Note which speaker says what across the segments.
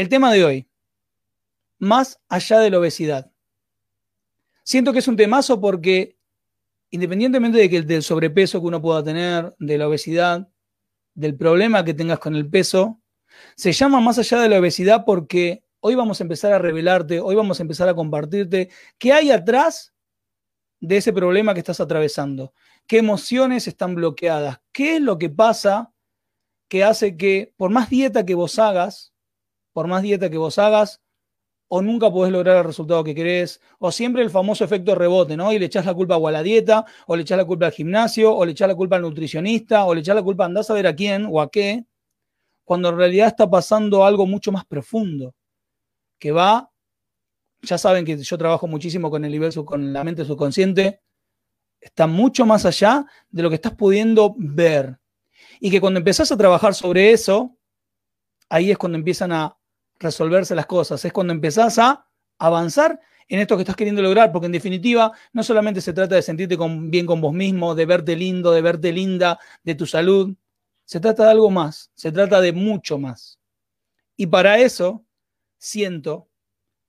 Speaker 1: El tema de hoy, más allá de la obesidad. Siento que es un temazo porque independientemente de que del sobrepeso que uno pueda tener, de la obesidad, del problema que tengas con el peso, se llama más allá de la obesidad porque hoy vamos a empezar a revelarte, hoy vamos a empezar a compartirte qué hay atrás de ese problema que estás atravesando, qué emociones están bloqueadas, qué es lo que pasa que hace que por más dieta que vos hagas, por más dieta que vos hagas, o nunca podés lograr el resultado que querés, o siempre el famoso efecto rebote, ¿no? Y le echás la culpa a la dieta, o le echás la culpa al gimnasio, o le echás la culpa al nutricionista, o le echás la culpa, andás a ver a quién o a qué, cuando en realidad está pasando algo mucho más profundo, que va, ya saben que yo trabajo muchísimo con el nivel, con la mente subconsciente, está mucho más allá de lo que estás pudiendo ver. Y que cuando empezás a trabajar sobre eso, ahí es cuando empiezan a resolverse las cosas, es cuando empezás a avanzar en esto que estás queriendo lograr, porque en definitiva no solamente se trata de sentirte bien con vos mismo, de verte lindo, de verte linda, de tu salud, se trata de algo más, se trata de mucho más. Y para eso siento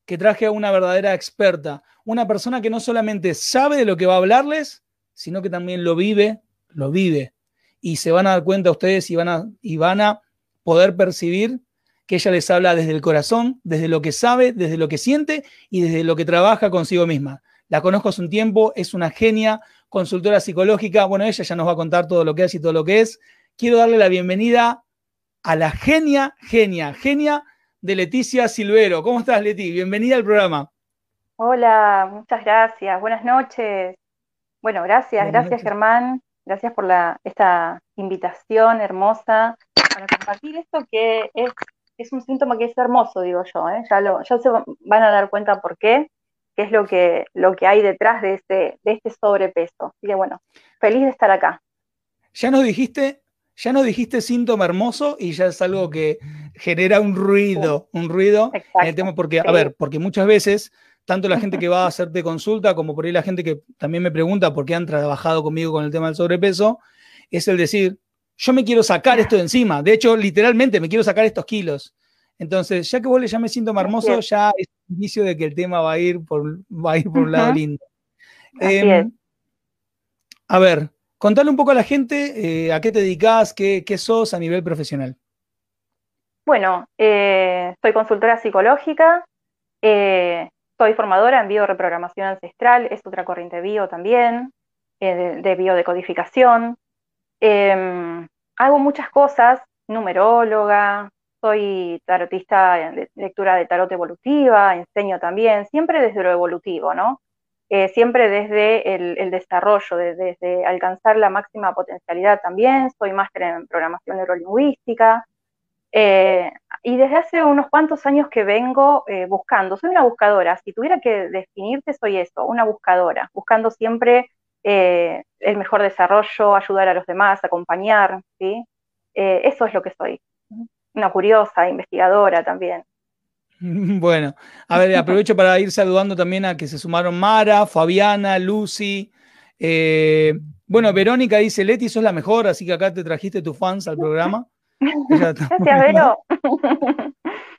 Speaker 1: que traje a una verdadera experta, una persona que no solamente sabe de lo que va a hablarles, sino que también lo vive, lo vive. Y se van a dar cuenta ustedes y van a, y van a poder percibir que ella les habla desde el corazón, desde lo que sabe, desde lo que siente y desde lo que trabaja consigo misma. La conozco hace un tiempo, es una genia, consultora psicológica. Bueno, ella ya nos va a contar todo lo que es y todo lo que es. Quiero darle la bienvenida a la genia, genia, genia de Leticia Silvero. ¿Cómo estás, Leti? Bienvenida al programa.
Speaker 2: Hola, muchas gracias. Buenas noches. Bueno, gracias, gracias Germán. Gracias por la, esta invitación hermosa para compartir esto que es es un síntoma que es hermoso, digo yo, ¿eh? ya, lo, ya se van a dar cuenta por qué, qué es lo que, lo que hay detrás de este, de este sobrepeso. Así que bueno, feliz de estar acá.
Speaker 1: Ya nos dijiste, ya nos dijiste síntoma hermoso y ya es algo que genera un ruido, un ruido en el tema, porque, a ver, porque muchas veces, tanto la gente que va a hacerte consulta como por ahí la gente que también me pregunta por qué han trabajado conmigo con el tema del sobrepeso, es el decir, yo me quiero sacar esto de encima. De hecho, literalmente me quiero sacar estos kilos. Entonces, ya que vos le llames me siento hermoso, ya es el inicio de que el tema va a ir por, va a ir por un lado lindo. Em, a ver, contale un poco a la gente eh, a qué te dedicas, qué, sos a nivel profesional.
Speaker 2: Bueno, eh, soy consultora psicológica, eh, soy formadora en bioreprogramación ancestral, es otra corriente bio también, de, de biodecodificación. Em, hago muchas cosas, numeróloga, soy tarotista de lectura de tarot evolutiva, enseño también, siempre desde lo evolutivo, ¿no? Eh, siempre desde el, desarrollo, desde, alcanzar la máxima potencialidad también, soy máster en programación neurolingüística, eh, y desde hace unos cuantos años que vengo eh, buscando, soy una buscadora, si tuviera que definirte soy eso, una buscadora, buscando siempre eh, el mejor desarrollo, ayudar a los demás, acompañar, ¿sí? Eh, eso es lo que soy. Una curiosa, investigadora también.
Speaker 1: Bueno, a ver, aprovecho para ir saludando también a que se sumaron Mara, Fabiana, Lucy. Eh, bueno, Verónica dice, Leti, sos la mejor, así que acá te trajiste tus fans al programa.
Speaker 2: Gracias, Vero.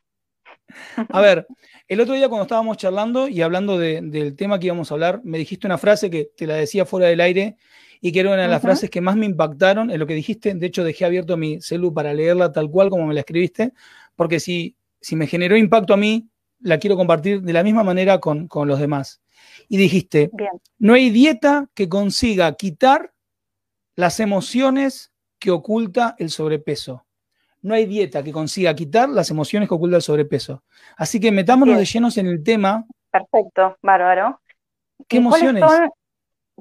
Speaker 1: A ver, el otro día cuando estábamos charlando y hablando del tema que íbamos a hablar, me dijiste una frase que te la decía fuera del aire y que era una de las frases que más me impactaron en lo que dijiste. De hecho, dejé abierto mi celu para leerla tal cual como me la escribiste, porque si, si me generó impacto a mí, la quiero compartir de la misma manera con, los demás. Y dijiste, no hay dieta que consiga quitar las emociones que oculta el sobrepeso no hay dieta que consiga quitar las emociones que oculta el sobrepeso. Así que metámonos de llenos en el tema.
Speaker 2: Perfecto, bárbaro.
Speaker 1: ¿Qué emociones?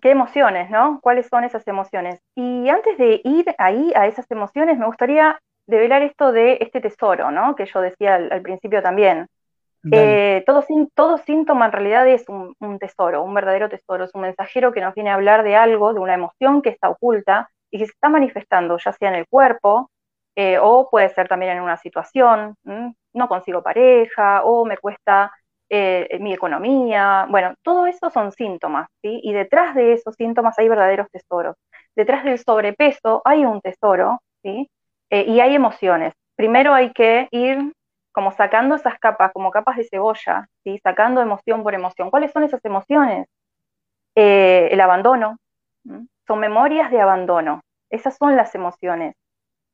Speaker 2: ¿Qué emociones, no? ¿Cuáles son esas emociones? Y antes de ir ahí a esas emociones, me gustaría develar esto de este tesoro, ¿no? Que yo decía al, principio también. Eh, todo, todo, síntoma en realidad es un, tesoro, un verdadero tesoro, es un mensajero que nos viene a hablar de algo, de una emoción que está oculta y que se está manifestando, ya sea en el cuerpo eh, o puede ser también en una situación, no consigo pareja o me cuesta eh, mi economía, bueno, todo eso son síntomas, ¿sí? Y detrás de esos síntomas hay verdaderos tesoros. Detrás del sobrepeso hay un tesoro, ¿sí? Eh, y hay emociones. Primero hay que ir como sacando esas capas, como capas de cebolla. Sacando emoción por emoción. ¿Cuáles son esas emociones? Eh, el abandono. Son memorias de abandono. Esas son las emociones.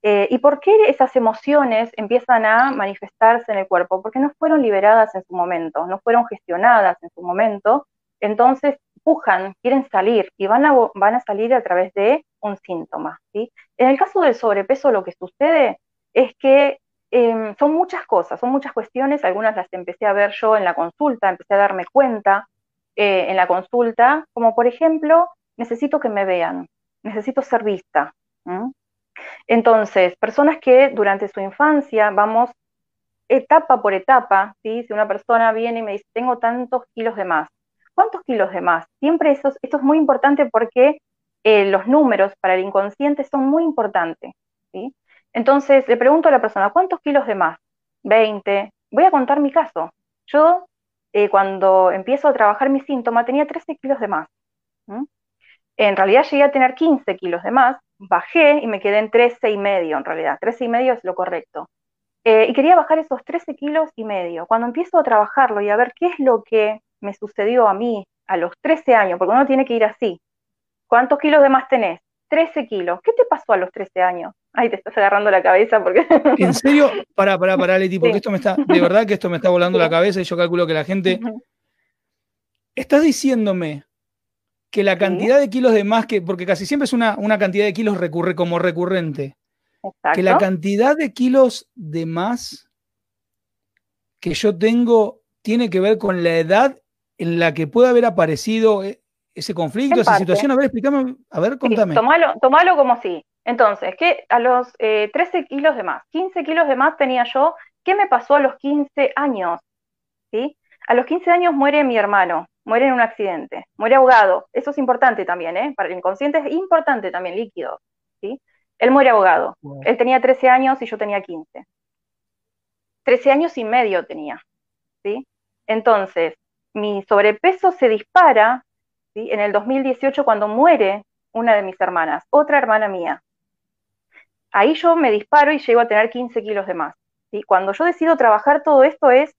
Speaker 2: Eh, ¿Y por qué esas emociones empiezan a manifestarse en el cuerpo? Porque no fueron liberadas en su momento, no fueron gestionadas en su momento, entonces pujan, quieren salir y van a, van a salir a través de un síntoma. ¿sí? En el caso del sobrepeso lo que sucede es que em, son muchas cosas, son muchas cuestiones, algunas las empecé a ver yo en la consulta, empecé a darme cuenta eh, en la consulta, como por ejemplo, necesito que me vean, necesito ser vista. Entonces, personas que durante su infancia vamos etapa por etapa, ¿sí? si una persona viene y me dice, tengo tantos kilos de más, ¿cuántos kilos de más? Siempre eso, esto es muy importante porque eh, los números para el inconsciente son muy importantes. ¿sí? Entonces, le pregunto a la persona, ¿cuántos kilos de más? 20. Voy a contar mi caso. Yo, eh, cuando empiezo a trabajar mi síntoma, tenía 13 kilos de más. En realidad llegué a tener 15 kilos de más, bajé y me quedé en 13 y medio en realidad, 13 y medio es lo correcto. Eh, y quería bajar esos 13 kilos y medio. Cuando empiezo a trabajarlo y a ver qué es lo que me sucedió a mí a los 13 años, porque uno tiene que ir así. ¿Cuántos kilos de más tenés? 13 kilos. ¿Qué te pasó a los 13 años? Ay, te estás agarrando la cabeza porque...
Speaker 1: ¿En serio? Pará, pará, pará, Leti, porque esto me está, de verdad que esto me está volando la cabeza y yo calculo que la gente... Estás diciéndome que la cantidad de kilos de más que, porque casi siempre es una, una cantidad de kilos recurre como recurrente, que la cantidad de kilos de más que yo tengo tiene que ver con la edad en la que puede haber aparecido eh, ese conflicto, esa situación. A ver, explícame, a ver, contame.
Speaker 2: tomalo, como si. Entonces, que a los 13 eh, kilos de más, 15 kilos de más tenía yo, ¿qué me pasó a los 15 años? ¿Sí? A los 15 años muere mi hermano muere en un accidente, muere ahogado. Eso es importante también, ¿eh? Para el inconsciente es importante también, líquido. ¿sí? Él muere ahogado. Él tenía 13 años y yo tenía 15. 13 años y medio tenía. ¿sí? Entonces, mi sobrepeso se dispara ¿sí? en el 2018 cuando muere una de mis hermanas, otra hermana mía. Ahí yo me disparo y llego a tener 15 kilos de más. ¿sí? Cuando yo decido trabajar todo esto es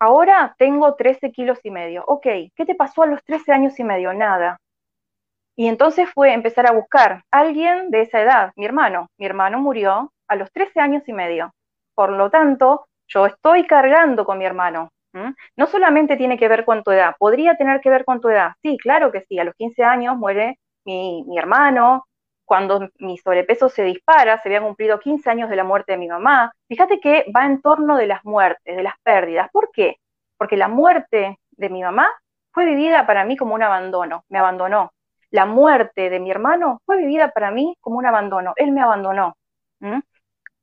Speaker 2: Ahora tengo 13 kilos y medio. Ok, ¿qué te pasó a los 13 años y medio? Nada. Y entonces fue empezar a buscar a alguien de esa edad, mi hermano. Mi hermano murió a los 13 años y medio. Por lo tanto, yo estoy cargando con mi hermano. No solamente tiene que ver con tu edad, podría tener que ver con tu edad. Sí, claro que sí, a los 15 años muere mi, mi hermano, cuando mi sobrepeso se dispara, se habían cumplido 15 años de la muerte de mi mamá. Fíjate que va en torno de las muertes, de las pérdidas. ¿Por qué? Porque la muerte de mi mamá fue vivida para mí como un abandono, me abandonó. La muerte de mi hermano fue vivida para mí como un abandono, él me abandonó.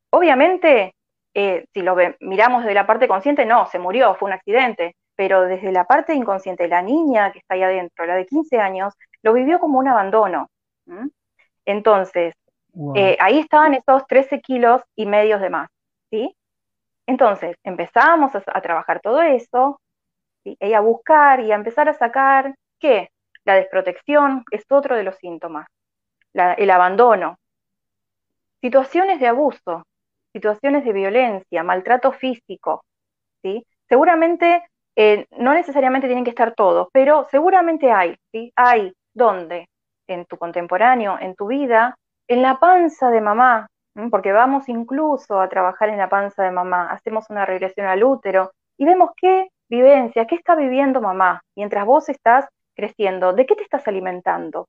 Speaker 2: Obviamente, eh, si lo miramos desde la parte consciente, no, se murió, fue un accidente, pero desde la parte inconsciente, la niña que está ahí adentro, la de 15 años, lo vivió como un abandono. Entonces, eh, ahí estaban esos 13 kilos y medios de más, ¿sí? Entonces, empezamos a, trabajar todo eso, ¿sí? y a buscar y a empezar a sacar, ¿qué? La desprotección es otro de los síntomas, el abandono, situaciones de abuso, situaciones de violencia, maltrato físico, ¿sí? Seguramente, eh, no necesariamente tienen que estar todos, pero seguramente hay, ¿sí? Hay, ¿dónde? En tu contemporáneo, en tu vida, en la panza de mamá, porque vamos incluso a trabajar en la panza de mamá, hacemos una regresión al útero y vemos qué vivencia, qué está viviendo mamá mientras vos estás creciendo, de qué te estás alimentando.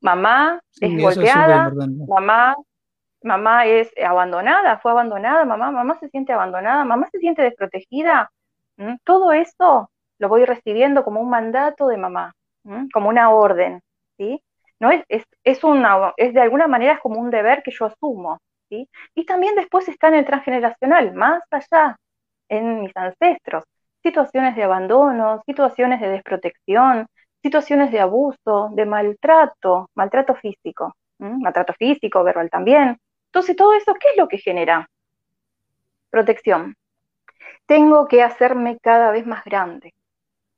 Speaker 2: Mamá es golpeada, mamá, mamá es abandonada, fue abandonada, mamá, mamá se siente abandonada, mamá se siente desprotegida. Todo eso lo voy recibiendo como un mandato de mamá, como una orden. ¿Sí? No es, es, es, una, es de alguna manera es como un deber que yo asumo, ¿sí? Y también después está en el transgeneracional, más allá, en mis ancestros, situaciones de abandono, situaciones de desprotección, situaciones de abuso, de maltrato, maltrato físico, maltrato físico, verbal también. Entonces, todo eso, ¿qué es lo que genera? Protección. Tengo que hacerme cada vez más grande.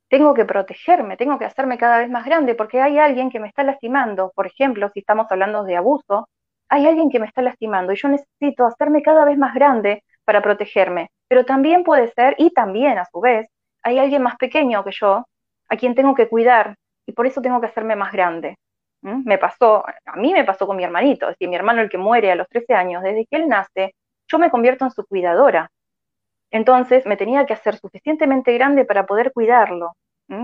Speaker 2: Tengo que protegerme, tengo que hacerme cada vez más grande porque hay alguien que me está lastimando. Por ejemplo, si estamos hablando de abuso, hay alguien que me está lastimando y yo necesito hacerme cada vez más grande para protegerme. Pero también puede ser, y también a su vez, hay alguien más pequeño que yo a quien tengo que cuidar y por eso tengo que hacerme más grande. Me pasó, a mí me pasó con mi hermanito, es decir, mi hermano el que muere a los 13 años, desde que él nace, yo me convierto en su cuidadora. Entonces me tenía que hacer suficientemente grande para poder cuidarlo,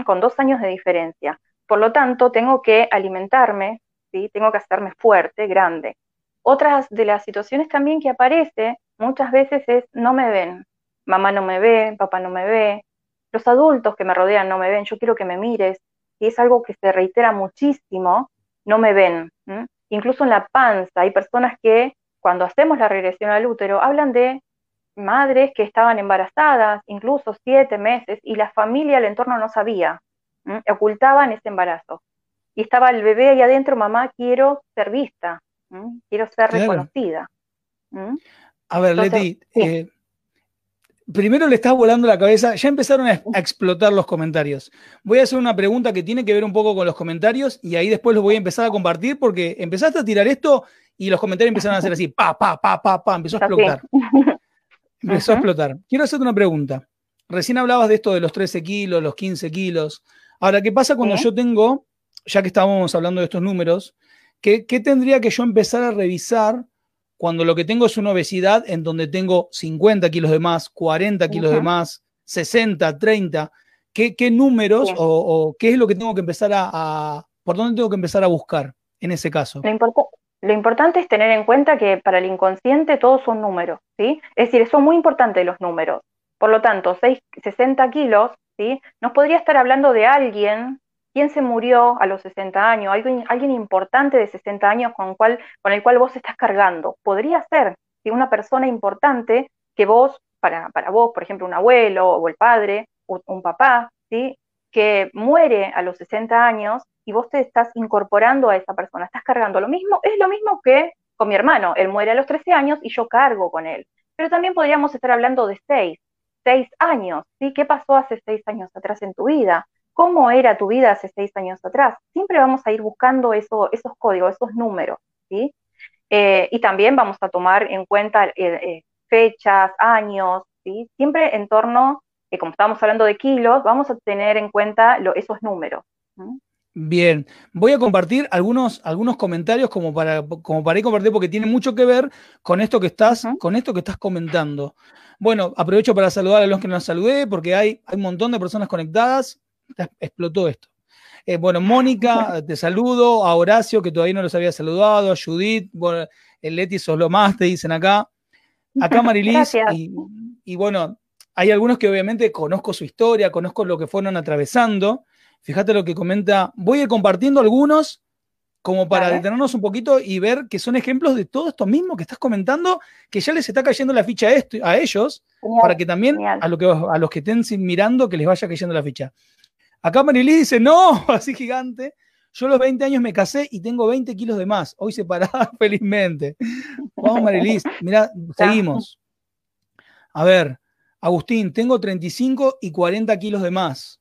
Speaker 2: con dos años de diferencia. Por lo tanto, tengo que alimentarme, ¿sí? tengo que hacerme fuerte, grande. Otras de las situaciones también que aparece muchas veces es no me ven, mamá no me ve, papá no me ve, los adultos que me rodean no me ven, yo quiero que me mires, y es algo que se reitera muchísimo, no me ven. Incluso en la panza hay personas que cuando hacemos la regresión al útero hablan de madres que estaban embarazadas, incluso siete meses, y la familia, el entorno no sabía, ocultaban ese embarazo. Y estaba el bebé ahí adentro, mamá, quiero ser vista, quiero ser reconocida.
Speaker 1: A ver, Leti, eh, primero le estás volando la cabeza, ya empezaron a, explotar los comentarios. Voy a hacer una pregunta que tiene que ver un poco con los comentarios y ahí después los voy a empezar a compartir porque empezaste a tirar esto y los comentarios empezaron a hacer así, pa, pa, pa, pa, pa, empezó a explotar. Empezó a explotar. Quiero hacerte una pregunta. Recién hablabas de esto de los 13 kilos, los 15 kilos. Ahora, ¿qué pasa cuando yo tengo, ya que estábamos hablando de estos números, ¿qué, ¿qué tendría que yo empezar a revisar cuando lo que tengo es una obesidad en donde tengo 50 kilos de más, 40 kilos de más, 60, 30, ¿qué, qué números o, qué es lo que tengo que empezar a, por dónde tengo que empezar a buscar en ese caso?
Speaker 2: Lo, importante es tener en cuenta que para el inconsciente todos son números, ¿sí? Es decir, son muy importantes los números. Por lo tanto, 6, 60 kilos, ¿sí? Nos podría estar hablando de alguien quién se murió a los 60 años, alguien, importante de 60 años con, el cual vos estás cargando. Podría ser una persona importante que vos, para, vos, por ejemplo, un abuelo o el padre, o un papá, ¿sí? Que muere a los 60 años y vos te estás incorporando a esa persona, estás cargando. Lo mismo, es lo mismo que con mi hermano, él muere a los 13 años y yo cargo con él. Pero también podríamos estar hablando de 6, 6 años, ¿sí? ¿Qué pasó hace 6 años atrás en tu vida? cómo era tu vida hace seis años atrás. Siempre vamos a ir buscando eso, esos códigos, esos números, ¿sí? Eh, y también vamos a tomar en cuenta eh, eh, fechas, años, ¿sí? Siempre en torno, como estamos hablando de kilos, vamos a tener en cuenta esos números.
Speaker 1: Bien, voy a compartir algunos, algunos comentarios como para, como para ir compartir porque tiene mucho que ver con esto que estás, con esto que estás comentando. Bueno, aprovecho para saludar a los que nos saludé porque hay, hay un montón de personas conectadas explotó esto. Eh, bueno, Mónica, te saludo, a Horacio, que todavía no los había saludado, a Judith, bueno, el Leti sos lo más, te dicen acá. Acá Marilis, y, bueno, hay algunos que obviamente conozco su historia, conozco lo que fueron atravesando. Fíjate lo que comenta. Voy a ir compartiendo algunos como para detenernos un poquito y ver que son ejemplos de todo esto mismo que estás comentando, que ya les está cayendo la ficha a, esto, a ellos, para que también a, lo que, a los que estén mirando que les vaya cayendo la ficha. Acá Marilí dice, no, así gigante. Yo a los 20 años me casé y tengo 20 kilos de más. Hoy separada felizmente. Vamos, Marilis. Mira, seguimos. A ver, Agustín, tengo 35 y 40 kilos de más.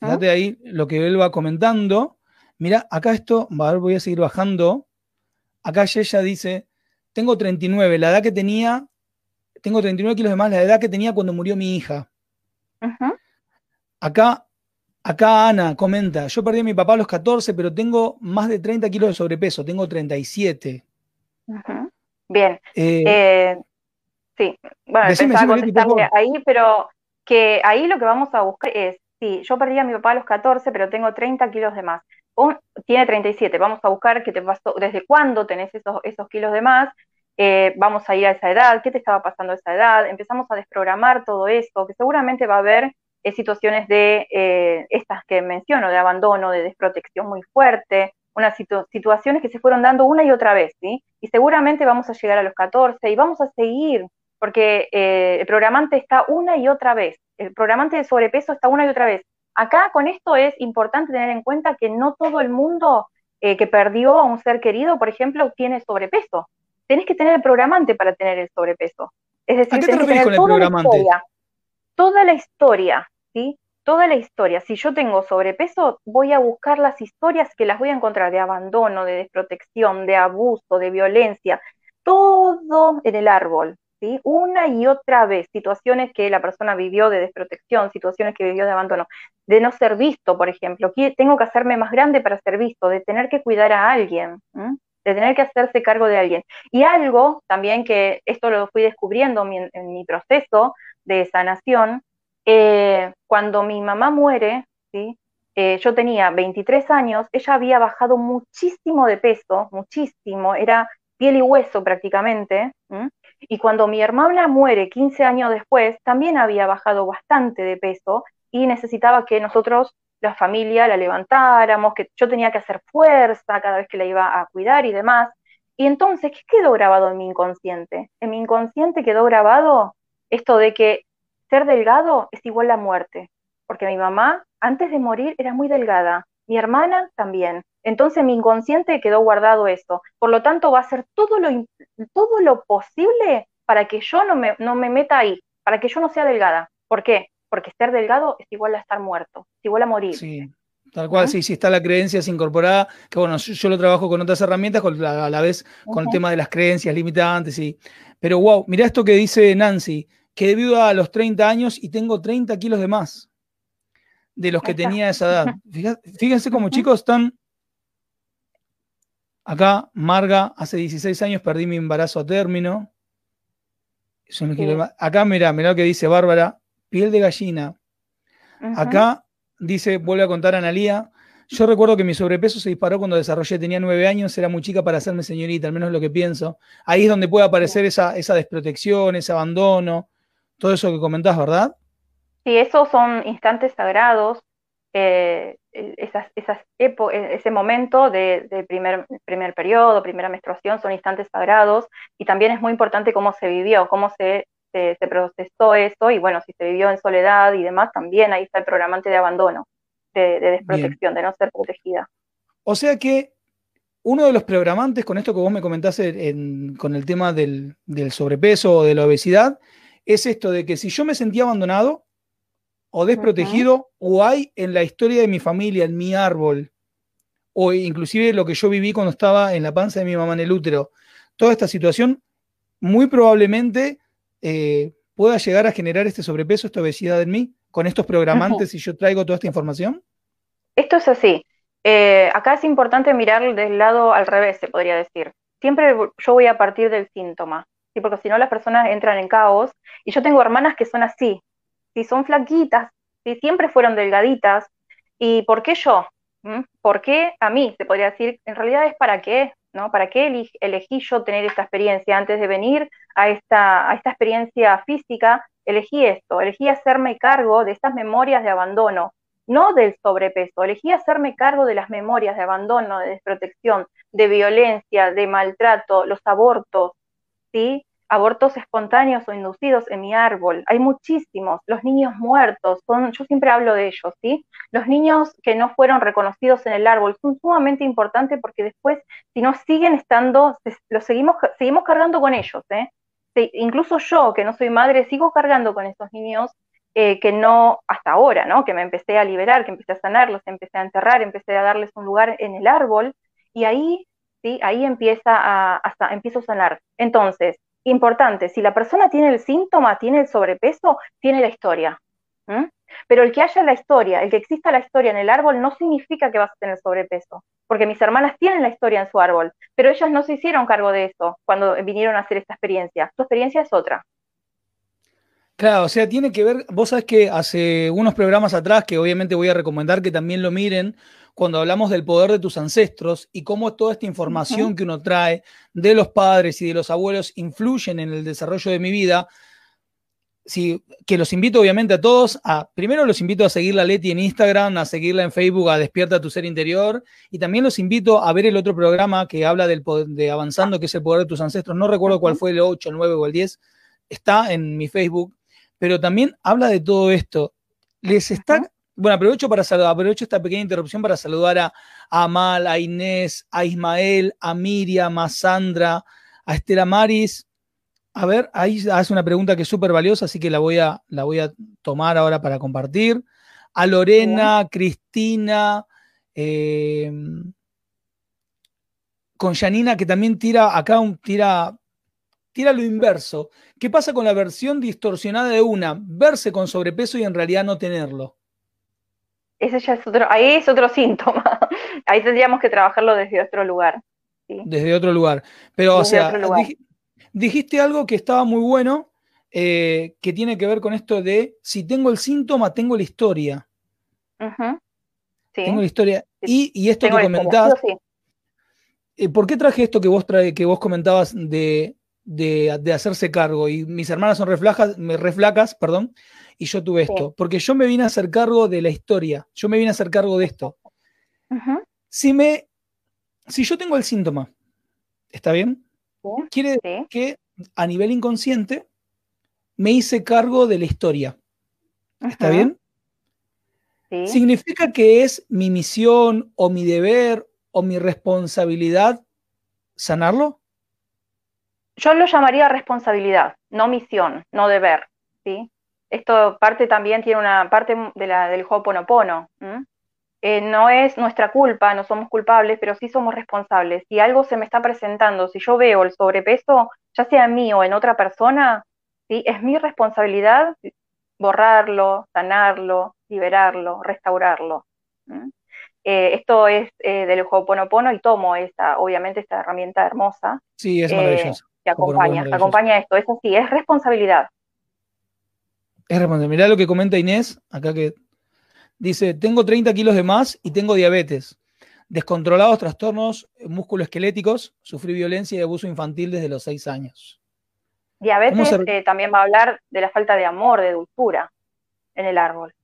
Speaker 1: Fíjate ahí lo que él va comentando. Mira, acá esto, a ver, voy a seguir bajando. Acá ella dice, tengo 39, la edad que tenía, tengo 39 kilos de más, la edad que tenía cuando murió mi hija. Acá Acá Ana comenta, yo perdí a mi papá a los 14, pero tengo más de 30 kilos de sobrepeso, tengo 37.
Speaker 2: Bien. Eh, eh, sí, bueno, pensaba contestarle ahí, pero que ahí lo que vamos a buscar es, sí, yo perdí a mi papá a los 14, pero tengo 30 kilos de más. tiene 37, vamos a buscar qué te pasó, desde cuándo tenés esos, esos kilos de más, eh, vamos a ir a esa edad, qué te estaba pasando a esa edad, empezamos a desprogramar todo eso, que seguramente va a haber situaciones de eh, estas que menciono, de abandono, de desprotección muy fuerte, unas situaciones que se fueron dando una y otra vez, ¿sí? Y seguramente vamos a llegar a los 14 y vamos a seguir, porque eh, el programante está una y otra vez, el programante de sobrepeso está una y otra vez. Acá con esto es importante tener en cuenta que no todo el mundo eh, que perdió a un ser querido, por ejemplo, tiene sobrepeso. Tenés que tener el programante para tener el sobrepeso. Es decir,
Speaker 1: ¿A qué te refieres con el programante?
Speaker 2: toda la historia, ¿sí? Toda la historia. Si yo tengo sobrepeso, voy a buscar las historias que las voy a encontrar de abandono, de desprotección, de abuso, de violencia, todo en el árbol, Una y otra vez, situaciones que la persona vivió de desprotección, situaciones que vivió de abandono, de no ser visto, por ejemplo, tengo que hacerme más grande para ser visto, de tener que cuidar a alguien, de tener que hacerse cargo de alguien. Y algo también que esto lo fui descubriendo en mi proceso, de sanación, eh, cuando mi mamá muere, ¿sí? Eh, yo tenía 23 años, ella había bajado muchísimo de peso, muchísimo, era piel y hueso prácticamente, y cuando mi hermana muere 15 años después, también había bajado bastante de peso y necesitaba que nosotros, la familia, la levantáramos, que yo tenía que hacer fuerza cada vez que la iba a cuidar y demás. Y entonces, ¿qué quedó grabado en mi inconsciente? En mi inconsciente quedó grabado esto de que ser delgado es igual a muerte, porque mi mamá antes de morir era muy delgada, mi hermana también. Entonces mi inconsciente quedó guardado eso. Por lo tanto, va a hacer todo lo, todo lo posible para que yo no me, no me meta ahí, para que yo no sea delgada. ¿Por qué? Porque ser delgado es igual a estar muerto, es igual a morir.
Speaker 1: Sí. Tal cual, sí, sí está la creencia incorporada, que bueno, yo, lo trabajo con otras herramientas, a la vez con el tema de las creencias limitantes, pero wow, mira esto que dice Nancy, que debido a los 30 años y tengo 30 kilos de más de los que tenía a esa edad. Fíjense cómo chicos están... Acá, Marga, hace 16 años perdí mi embarazo a término. Acá, mira, mira lo que dice Bárbara, piel de gallina. Acá dice, vuelve a contar Analía, yo recuerdo que mi sobrepeso se disparó cuando desarrollé, tenía nueve años, era muy chica para hacerme señorita, al menos lo que pienso. Ahí es donde puede aparecer esa, esa desprotección, ese abandono, todo eso que comentás, ¿verdad?
Speaker 2: Sí, esos son instantes sagrados, eh, esas, esas e, ese momento de, primer, primer periodo, primera menstruación, son instantes sagrados y también es muy importante cómo se vivió, cómo se, se, procesó eso y bueno, si se vivió en soledad y demás, también ahí está el programante de abandono, de, desprotección, de no ser protegida.
Speaker 1: O sea que uno de los programantes con esto que vos me comentaste con el tema del sobrepeso o de la obesidad es esto de que si yo me sentía abandonado o desprotegido, o hay en la historia de mi familia, en mi árbol, o inclusive lo que yo viví cuando estaba en la panza de mi mamá en el útero, toda esta situación muy probablemente eh, pueda llegar a generar este sobrepeso, esta obesidad en mí, con estos programantes si yo traigo toda esta información?
Speaker 2: Esto es así. Eh, acá es importante mirar del lado al revés, se podría decir. Siempre yo voy a partir del síntoma. ¿sí? porque si no las personas entran en caos. Y yo tengo hermanas que son así, si son flaquitas, si siempre fueron delgaditas. ¿Y por qué yo? ¿Mm? ¿Por qué a mí? Se podría decir, en realidad es para qué, ¿no? ¿Para qué elegí yo tener esta experiencia? Antes de venir a esta, a esta experiencia física, elegí esto, elegí hacerme cargo de estas memorias de abandono, no del sobrepeso, elegí hacerme cargo de las memorias de abandono, de desprotección, de violencia, de maltrato, los abortos, ¿sí? Abortos espontáneos o inducidos en mi árbol. Hay muchísimos. Los niños muertos, yo siempre hablo de ellos, ¿sí? Los niños que no fueron reconocidos en el árbol son sumamente importantes porque después, si no siguen estando, los seguimos, seguimos cargando con ellos, ¿eh? incluso yo, que no soy madre, sigo cargando con esos niños eh, que no, hasta ahora, ¿no? Que me empecé a liberar, que empecé a sanarlos, empecé a enterrar, empecé a darles un lugar en el árbol, y ahí ¿sí? Ahí empieza a, empiezo a sanar. Entonces, importante, si la persona tiene el síntoma, tiene el sobrepeso, tiene la historia. Pero el que haya la historia, el que exista la historia en el árbol, no significa que vas a tener sobrepeso, porque mis hermanas tienen la historia en su árbol, pero ellas no se hicieron cargo de eso cuando vinieron a hacer esta experiencia. Su experiencia es otra.
Speaker 1: Claro, o sea, tiene que ver, vos sabés que hace unos programas atrás, que obviamente voy a recomendar que también lo miren, cuando hablamos del poder de tus ancestros y cómo toda esta información que uno trae de los padres y de los abuelos influyen en el desarrollo de mi vida, que los invito obviamente a todos a, primero los invito a seguir la Leti en Instagram, a seguirla en Facebook, a Despierta tu Ser Interior, y también los invito a ver el otro programa que habla del de Avanzando, que es el poder de tus ancestros, no recuerdo cuál fue el 8, el 9 o el 10, está en mi Facebook, pero también habla de todo esto. Les está, bueno, aprovecho para saludar, aprovecho esta pequeña interrupción para saludar a, a Amal, a Inés, a Ismael, a Miriam, a Sandra, a Estela Maris, a ver, ahí hace una pregunta que es súper valiosa, así que la voy, a, la voy a tomar ahora para compartir. A Lorena, Cristina, eh, con Janina, que también tira acá un tira, tira lo inverso. ¿Qué pasa con la versión distorsionada de una? Verse con sobrepeso y en realidad no tenerlo.
Speaker 2: Ese ya es otro, ahí es otro síntoma. ahí tendríamos que trabajarlo desde otro lugar.
Speaker 1: Desde otro lugar. Pero, o sea, dijiste algo que estaba muy bueno, eh, que tiene que ver con esto de si tengo el síntoma, tengo la historia. Tengo la historia. Y, esto que comentás. Eh, ¿Por qué traje esto que vos, trae, que vos comentabas de, de, hacerse cargo? Y mis hermanas son reflajas, me reflacas, perdón, y yo tuve esto. Porque yo me vine a hacer cargo de la historia. Yo me vine a hacer cargo de esto. Si me. Si yo tengo el síntoma, ¿está bien? Quiere decir que a nivel inconsciente me hice cargo de la historia. ¿Está bien? ¿Significa que es mi misión o mi deber o mi responsabilidad sanarlo?
Speaker 2: Yo lo llamaría responsabilidad, no misión, no deber. ¿sí? Esto parte también tiene una parte de la, del Ho'oponopono. Eh, no es nuestra culpa, no somos culpables, pero sí somos responsables. Si algo se me está presentando, si yo veo el sobrepeso, ya sea en mí o en otra persona, ¿sí? es mi responsabilidad borrarlo, sanarlo, liberarlo, restaurarlo. Eh, esto es eh, del Ho'oponopono y tomo esta, obviamente, esta herramienta hermosa.
Speaker 1: Sí, es maravilloso.
Speaker 2: que acompaña, acompaña esto. Eso sí, es responsabilidad.
Speaker 1: Es responsabilidad. Mirá lo que comenta Inés, acá que Dice, tengo 30 kilos de más y tengo diabetes. Descontrolados trastornos musculoesqueléticos, sufrí violencia y abuso infantil desde los 6 años.
Speaker 2: Diabetes eh, también va a hablar de la falta de amor, de dulzura en el árbol.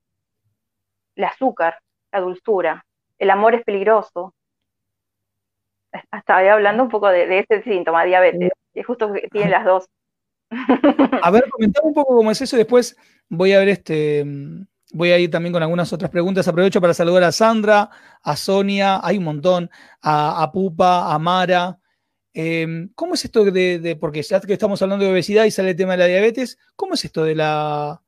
Speaker 2: El azúcar, la dulzura. El amor es peligroso. Estaba hablando un poco de, ese síntoma, diabetes. Y justo que tiene las dos.
Speaker 1: A ver, comentame un poco cómo es eso y después voy a ver este Voy a ir también con algunas otras preguntas. Aprovecho para saludar a Sandra, a Sonia, hay un montón, a, Pupa, a Mara. Em, ¿Cómo es esto de, porque ya que estamos hablando de obesidad y sale el tema de la diabetes, ¿cómo es esto de la,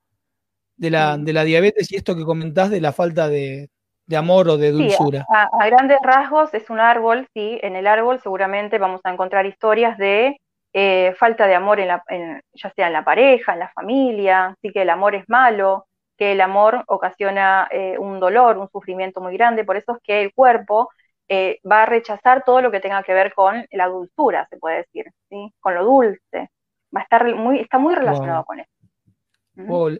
Speaker 1: de la, de la diabetes y esto que comentás de la falta de, amor o de dulzura?
Speaker 2: a, grandes rasgos es un árbol, sí, en el árbol seguramente vamos a encontrar historias de eh, falta de amor, en la, ya sea en la pareja, en la familia, así que el amor es malo, que el amor ocasiona eh, un dolor, un sufrimiento muy grande, por eso es que el cuerpo eh, va a rechazar todo lo que tenga que ver con la dulzura, se puede decir, ¿sí? con lo dulce. Va a estar muy, está muy relacionado con eso.
Speaker 1: ¿Mm?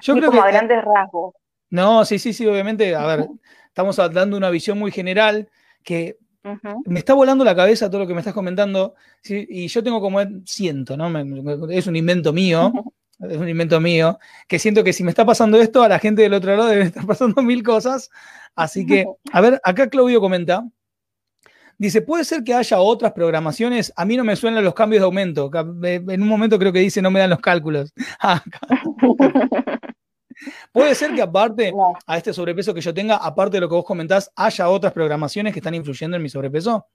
Speaker 1: Yo creo
Speaker 2: como a grandes rasgos.
Speaker 1: No, sí, sí, sí, obviamente, a ver, estamos dando una visión muy general que me está volando la cabeza todo lo que me estás comentando, y yo tengo como siento, ¿no? es un invento mío, es un invento mío, que siento que si me está pasando esto, a la gente del otro lado debe estar pasando mil cosas. Así que, a ver, acá Claudio comenta. Dice, ¿puede ser que haya otras programaciones? A mí no me suenan los cambios de aumento. En un momento creo que dice, no me dan los cálculos. ¿Puede ser que aparte a este sobrepeso que yo tenga, aparte de lo que vos comentás, haya otras programaciones que están influyendo en mi sobrepeso?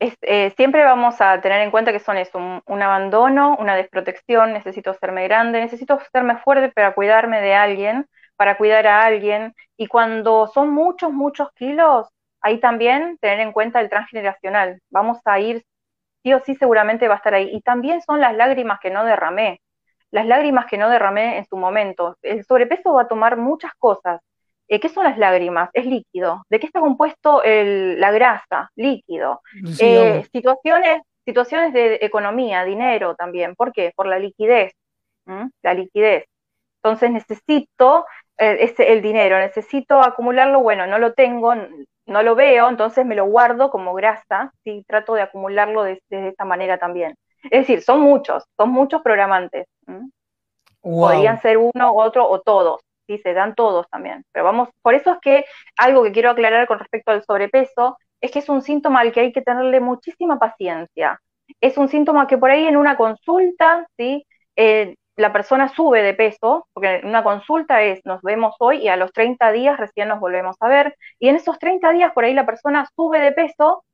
Speaker 2: Eh, siempre vamos a tener en cuenta que son eso, un, abandono, una desprotección, necesito serme grande, necesito serme fuerte para cuidarme de alguien, para cuidar a alguien, y cuando son muchos, muchos kilos, ahí también tener en cuenta el transgeneracional, vamos a ir, sí o sí seguramente va a estar ahí, y también son las lágrimas que no derramé, las lágrimas que no derramé en su momento, el sobrepeso va a tomar muchas cosas, eh, ¿Qué son las lágrimas? Es líquido. ¿De qué está compuesto la grasa? Líquido. Eh, situaciones, situaciones de economía, dinero también. ¿Por qué? Por la liquidez. La liquidez. Entonces necesito eh, el dinero, necesito acumularlo, bueno, no lo tengo, no lo veo, entonces me lo guardo como grasa, ¿sí? trato de acumularlo de, esta manera también. Es decir, son muchos, son muchos programantes. Podrían ser uno, otro o todos, ¿sí? Se dan todos también. Pero vamos, por eso es que algo que quiero aclarar con respecto al sobrepeso es que es un síntoma al que hay que tenerle muchísima paciencia. Es un síntoma que por ahí en una consulta, ¿sí? Eh, la persona sube de peso, porque en una consulta es nos vemos hoy y a los 30 días recién nos volvemos a ver, y en esos 30 días por ahí la persona sube de peso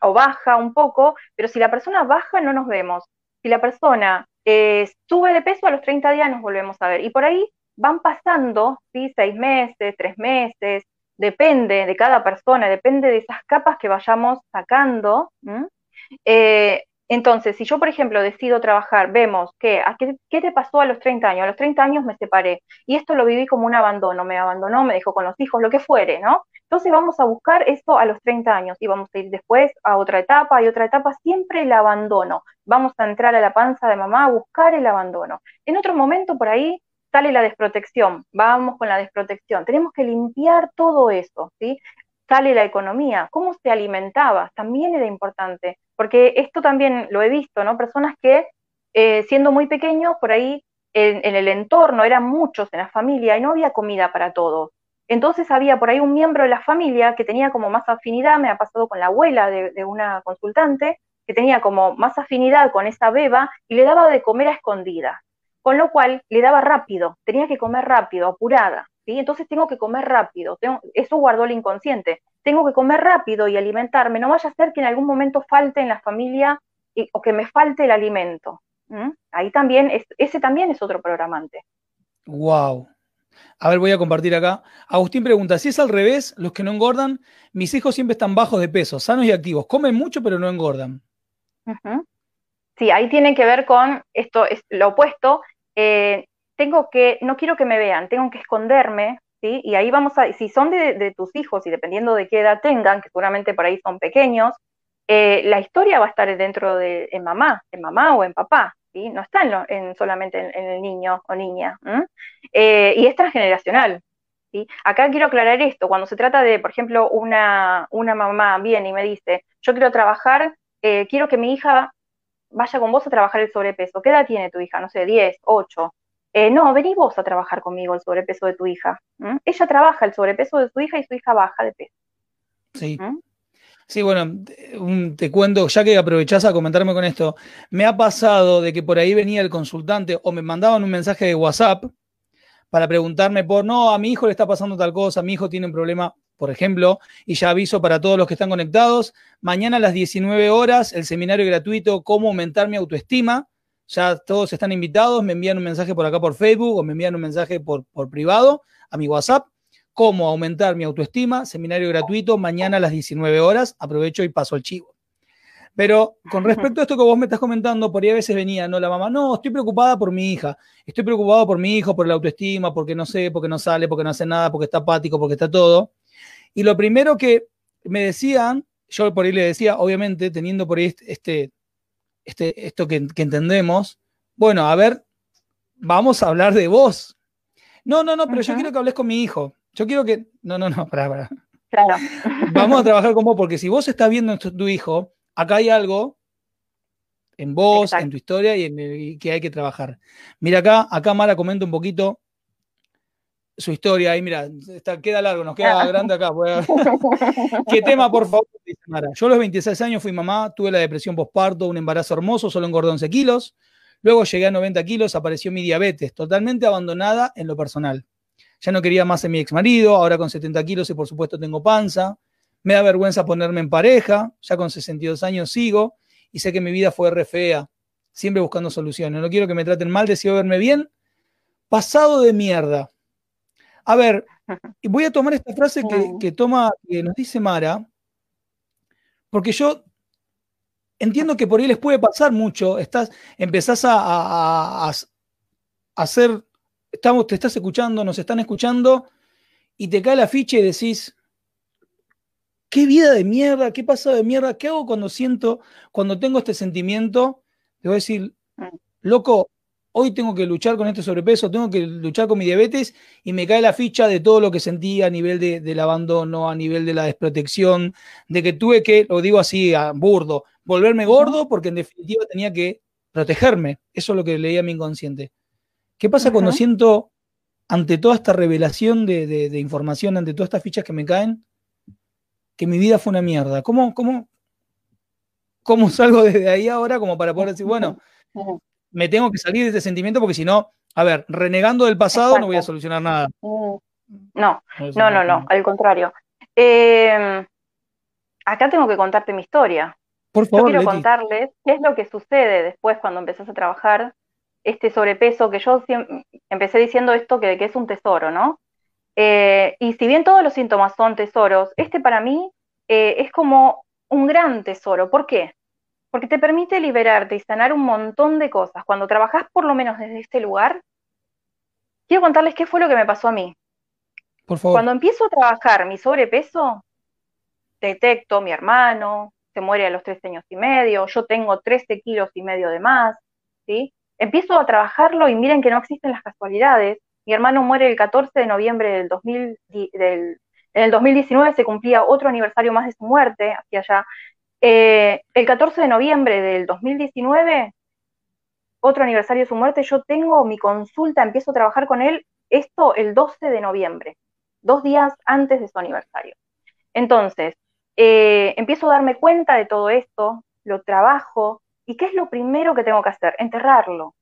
Speaker 2: o baja un poco, pero si la persona baja no nos vemos. Si la persona eh, sube de peso a los 30 días nos volvemos a ver. Y por ahí van pasando, ¿sí? Seis meses, tres meses, depende de cada persona, depende de esas capas que vayamos sacando. Entonces, si yo, por ejemplo, decido trabajar, vemos que, ¿qué, te pasó a los 30 años? A los 30 años me separé y esto lo viví como un abandono, me abandonó, me dejó con los hijos, lo que fuere, ¿no? Entonces vamos a buscar esto a los 30 años y vamos a ir después a otra etapa y otra etapa, siempre el abandono. Vamos a entrar a la panza de mamá a buscar el abandono. En otro momento por ahí sale la desprotección, vamos con la desprotección. Tenemos que limpiar todo eso, ¿sí? Sale la economía, cómo se alimentaba, también era importante, porque esto también lo he visto, ¿no? Personas que eh, siendo muy pequeños, por ahí en, en, el entorno eran muchos en la familia y no había comida para todos. Entonces había por ahí un miembro de la familia que tenía como más afinidad, me ha pasado con la abuela de, una consultante, que tenía como más afinidad con esa beba y le daba de comer a escondida, con lo cual le daba rápido, tenía que comer rápido, apurada, ¿sí? Entonces tengo que comer rápido, eso guardó el inconsciente, tengo que comer rápido y alimentarme, no vaya a ser que en algún momento falte en la familia o que me falte el alimento. Ahí también, ese también es otro programante.
Speaker 1: Wow, a ver, voy a compartir acá. Agustín pregunta, si es al revés, los que no engordan, mis hijos siempre están bajos de peso, sanos y activos, comen mucho pero no engordan.
Speaker 2: Sí, ahí tiene que ver con esto, es lo opuesto. Eh, tengo que, no quiero que me vean, tengo que esconderme, ¿sí? Y ahí vamos a, si son de, tus hijos y dependiendo de qué edad tengan, que seguramente por ahí son pequeños, eh, la historia va a estar dentro de en mamá, en mamá o en papá, no está en, solamente en, el niño o niña, eh, y es transgeneracional. ¿sí? Acá quiero aclarar esto, cuando se trata de, por ejemplo, una, una mamá viene y me dice, yo quiero trabajar, eh, quiero que mi hija vaya con vos a trabajar el sobrepeso. ¿Qué edad tiene tu hija? No sé, 10, 8. Eh, no, vení vos a trabajar conmigo el sobrepeso de tu hija. Ella trabaja el sobrepeso de su hija y su hija baja de peso.
Speaker 1: Sí. Sí, bueno, te cuento, ya que aprovechás a comentarme con esto, me ha pasado de que por ahí venía el consultante o me mandaban un mensaje de WhatsApp para preguntarme por, no, a mi hijo le está pasando tal cosa, mi hijo tiene un problema, por ejemplo, y ya aviso para todos los que están conectados, mañana a las 19 horas el seminario gratuito, cómo aumentar mi autoestima, ya todos están invitados, me envían un mensaje por acá por Facebook o me envían un mensaje por, por privado a mi WhatsApp cómo aumentar mi autoestima, seminario gratuito, mañana a las 19 horas, aprovecho y paso el chivo. Pero con respecto a esto que vos me estás comentando, por ahí a veces venía, no, la mamá, no, estoy preocupada por mi hija, estoy preocupado por mi hijo, por la autoestima, porque no sé, porque no sale, porque no hace nada, porque está apático, porque está todo. Y lo primero que me decían, yo por ahí le decía, obviamente, teniendo por ahí este, este, esto que, entendemos, bueno, a ver, vamos a hablar de vos. No, no, no, pero yo quiero que hables con mi hijo. Yo quiero que. No, no, no, pará, pará. Claro. Vamos a trabajar con vos, porque si vos estás viendo a tu hijo, acá hay algo en vos, en tu historia y en que hay que trabajar. Mira acá, acá Mara comenta un poquito su historia. Ahí, mira, queda largo, nos queda ah. grande acá. ¿Qué tema, por favor? Dice Mara. Yo a los 26 años fui mamá, tuve la depresión postparto, un embarazo hermoso, solo engordé 11 kilos. Luego llegué a 90 kilos, apareció mi diabetes, totalmente abandonada en lo personal. Ya no quería más a mi ex marido, ahora con 70 kilos y por supuesto tengo panza. Me da vergüenza ponerme en pareja, ya con 62 años sigo y sé que mi vida fue re fea, siempre buscando soluciones. No quiero que me traten mal, deseo verme bien. Pasado de mierda. A ver, voy a tomar esta frase que, toma, que nos dice Mara, porque yo entiendo que por ahí les puede pasar mucho. Estás, empezás a, a, a hacer estamos, te estás escuchando, nos están escuchando, y te cae la ficha y decís, ¿qué vida de mierda? ¿Qué pasa de mierda? ¿Qué hago cuando siento, cuando tengo este sentimiento? Te voy a decir, mm. loco, hoy tengo que luchar con este sobrepeso, tengo que luchar con mi diabetes y me cae la ficha de todo lo que sentí a nivel de, del abandono, a nivel de la desprotección, de que tuve que, lo digo así, a burdo, volverme gordo porque en definitiva tenía que protegerme. Eso es lo que leía mi inconsciente. ¿Qué pasa cuando siento, ante toda esta revelación de, información, ante todas estas fichas que me caen, que mi vida fue una mierda? ¿Cómo, cómo, cómo salgo desde ahí ahora como para poder decir, bueno, me tengo que salir de este sentimiento porque si no, a ver, renegando del pasado no voy a solucionar nada.
Speaker 2: No, no, no, no, al contrario. Em, acá tengo que contarte mi historia.
Speaker 1: Por favor,
Speaker 2: yo quiero contarles qué es lo que sucede después cuando empezás a trabajar este sobrepeso, que yo empecé diciendo esto que, que es un tesoro, ¿no? Eh, y si bien todos los síntomas son tesoros, este para mí eh, es como un gran tesoro. ¿Por qué? Porque te permite liberarte y sanar un montón de cosas. Cuando trabajas por lo menos desde este lugar, quiero contarles qué fue lo que me pasó a mí.
Speaker 1: Por favor.
Speaker 2: Cuando empiezo a trabajar mi sobrepeso, detecto mi hermano, se muere a los 13 años y medio, yo tengo 13 kilos y medio de más, ¿sí? Empiezo a trabajarlo y miren que no existen las casualidades. Mi hermano muere el 14 de noviembre del, 2000, del en el 2019 se cumplía otro aniversario más de su muerte, hacia allá. Eh, el 14 de noviembre del 2019, otro aniversario de su muerte, yo tengo mi consulta, empiezo a trabajar con él, esto el 12 de noviembre, dos días antes de su aniversario. Entonces, eh, empiezo a darme cuenta de todo esto, lo trabajo, ¿y qué es lo primero que tengo que hacer? Enterrarlo.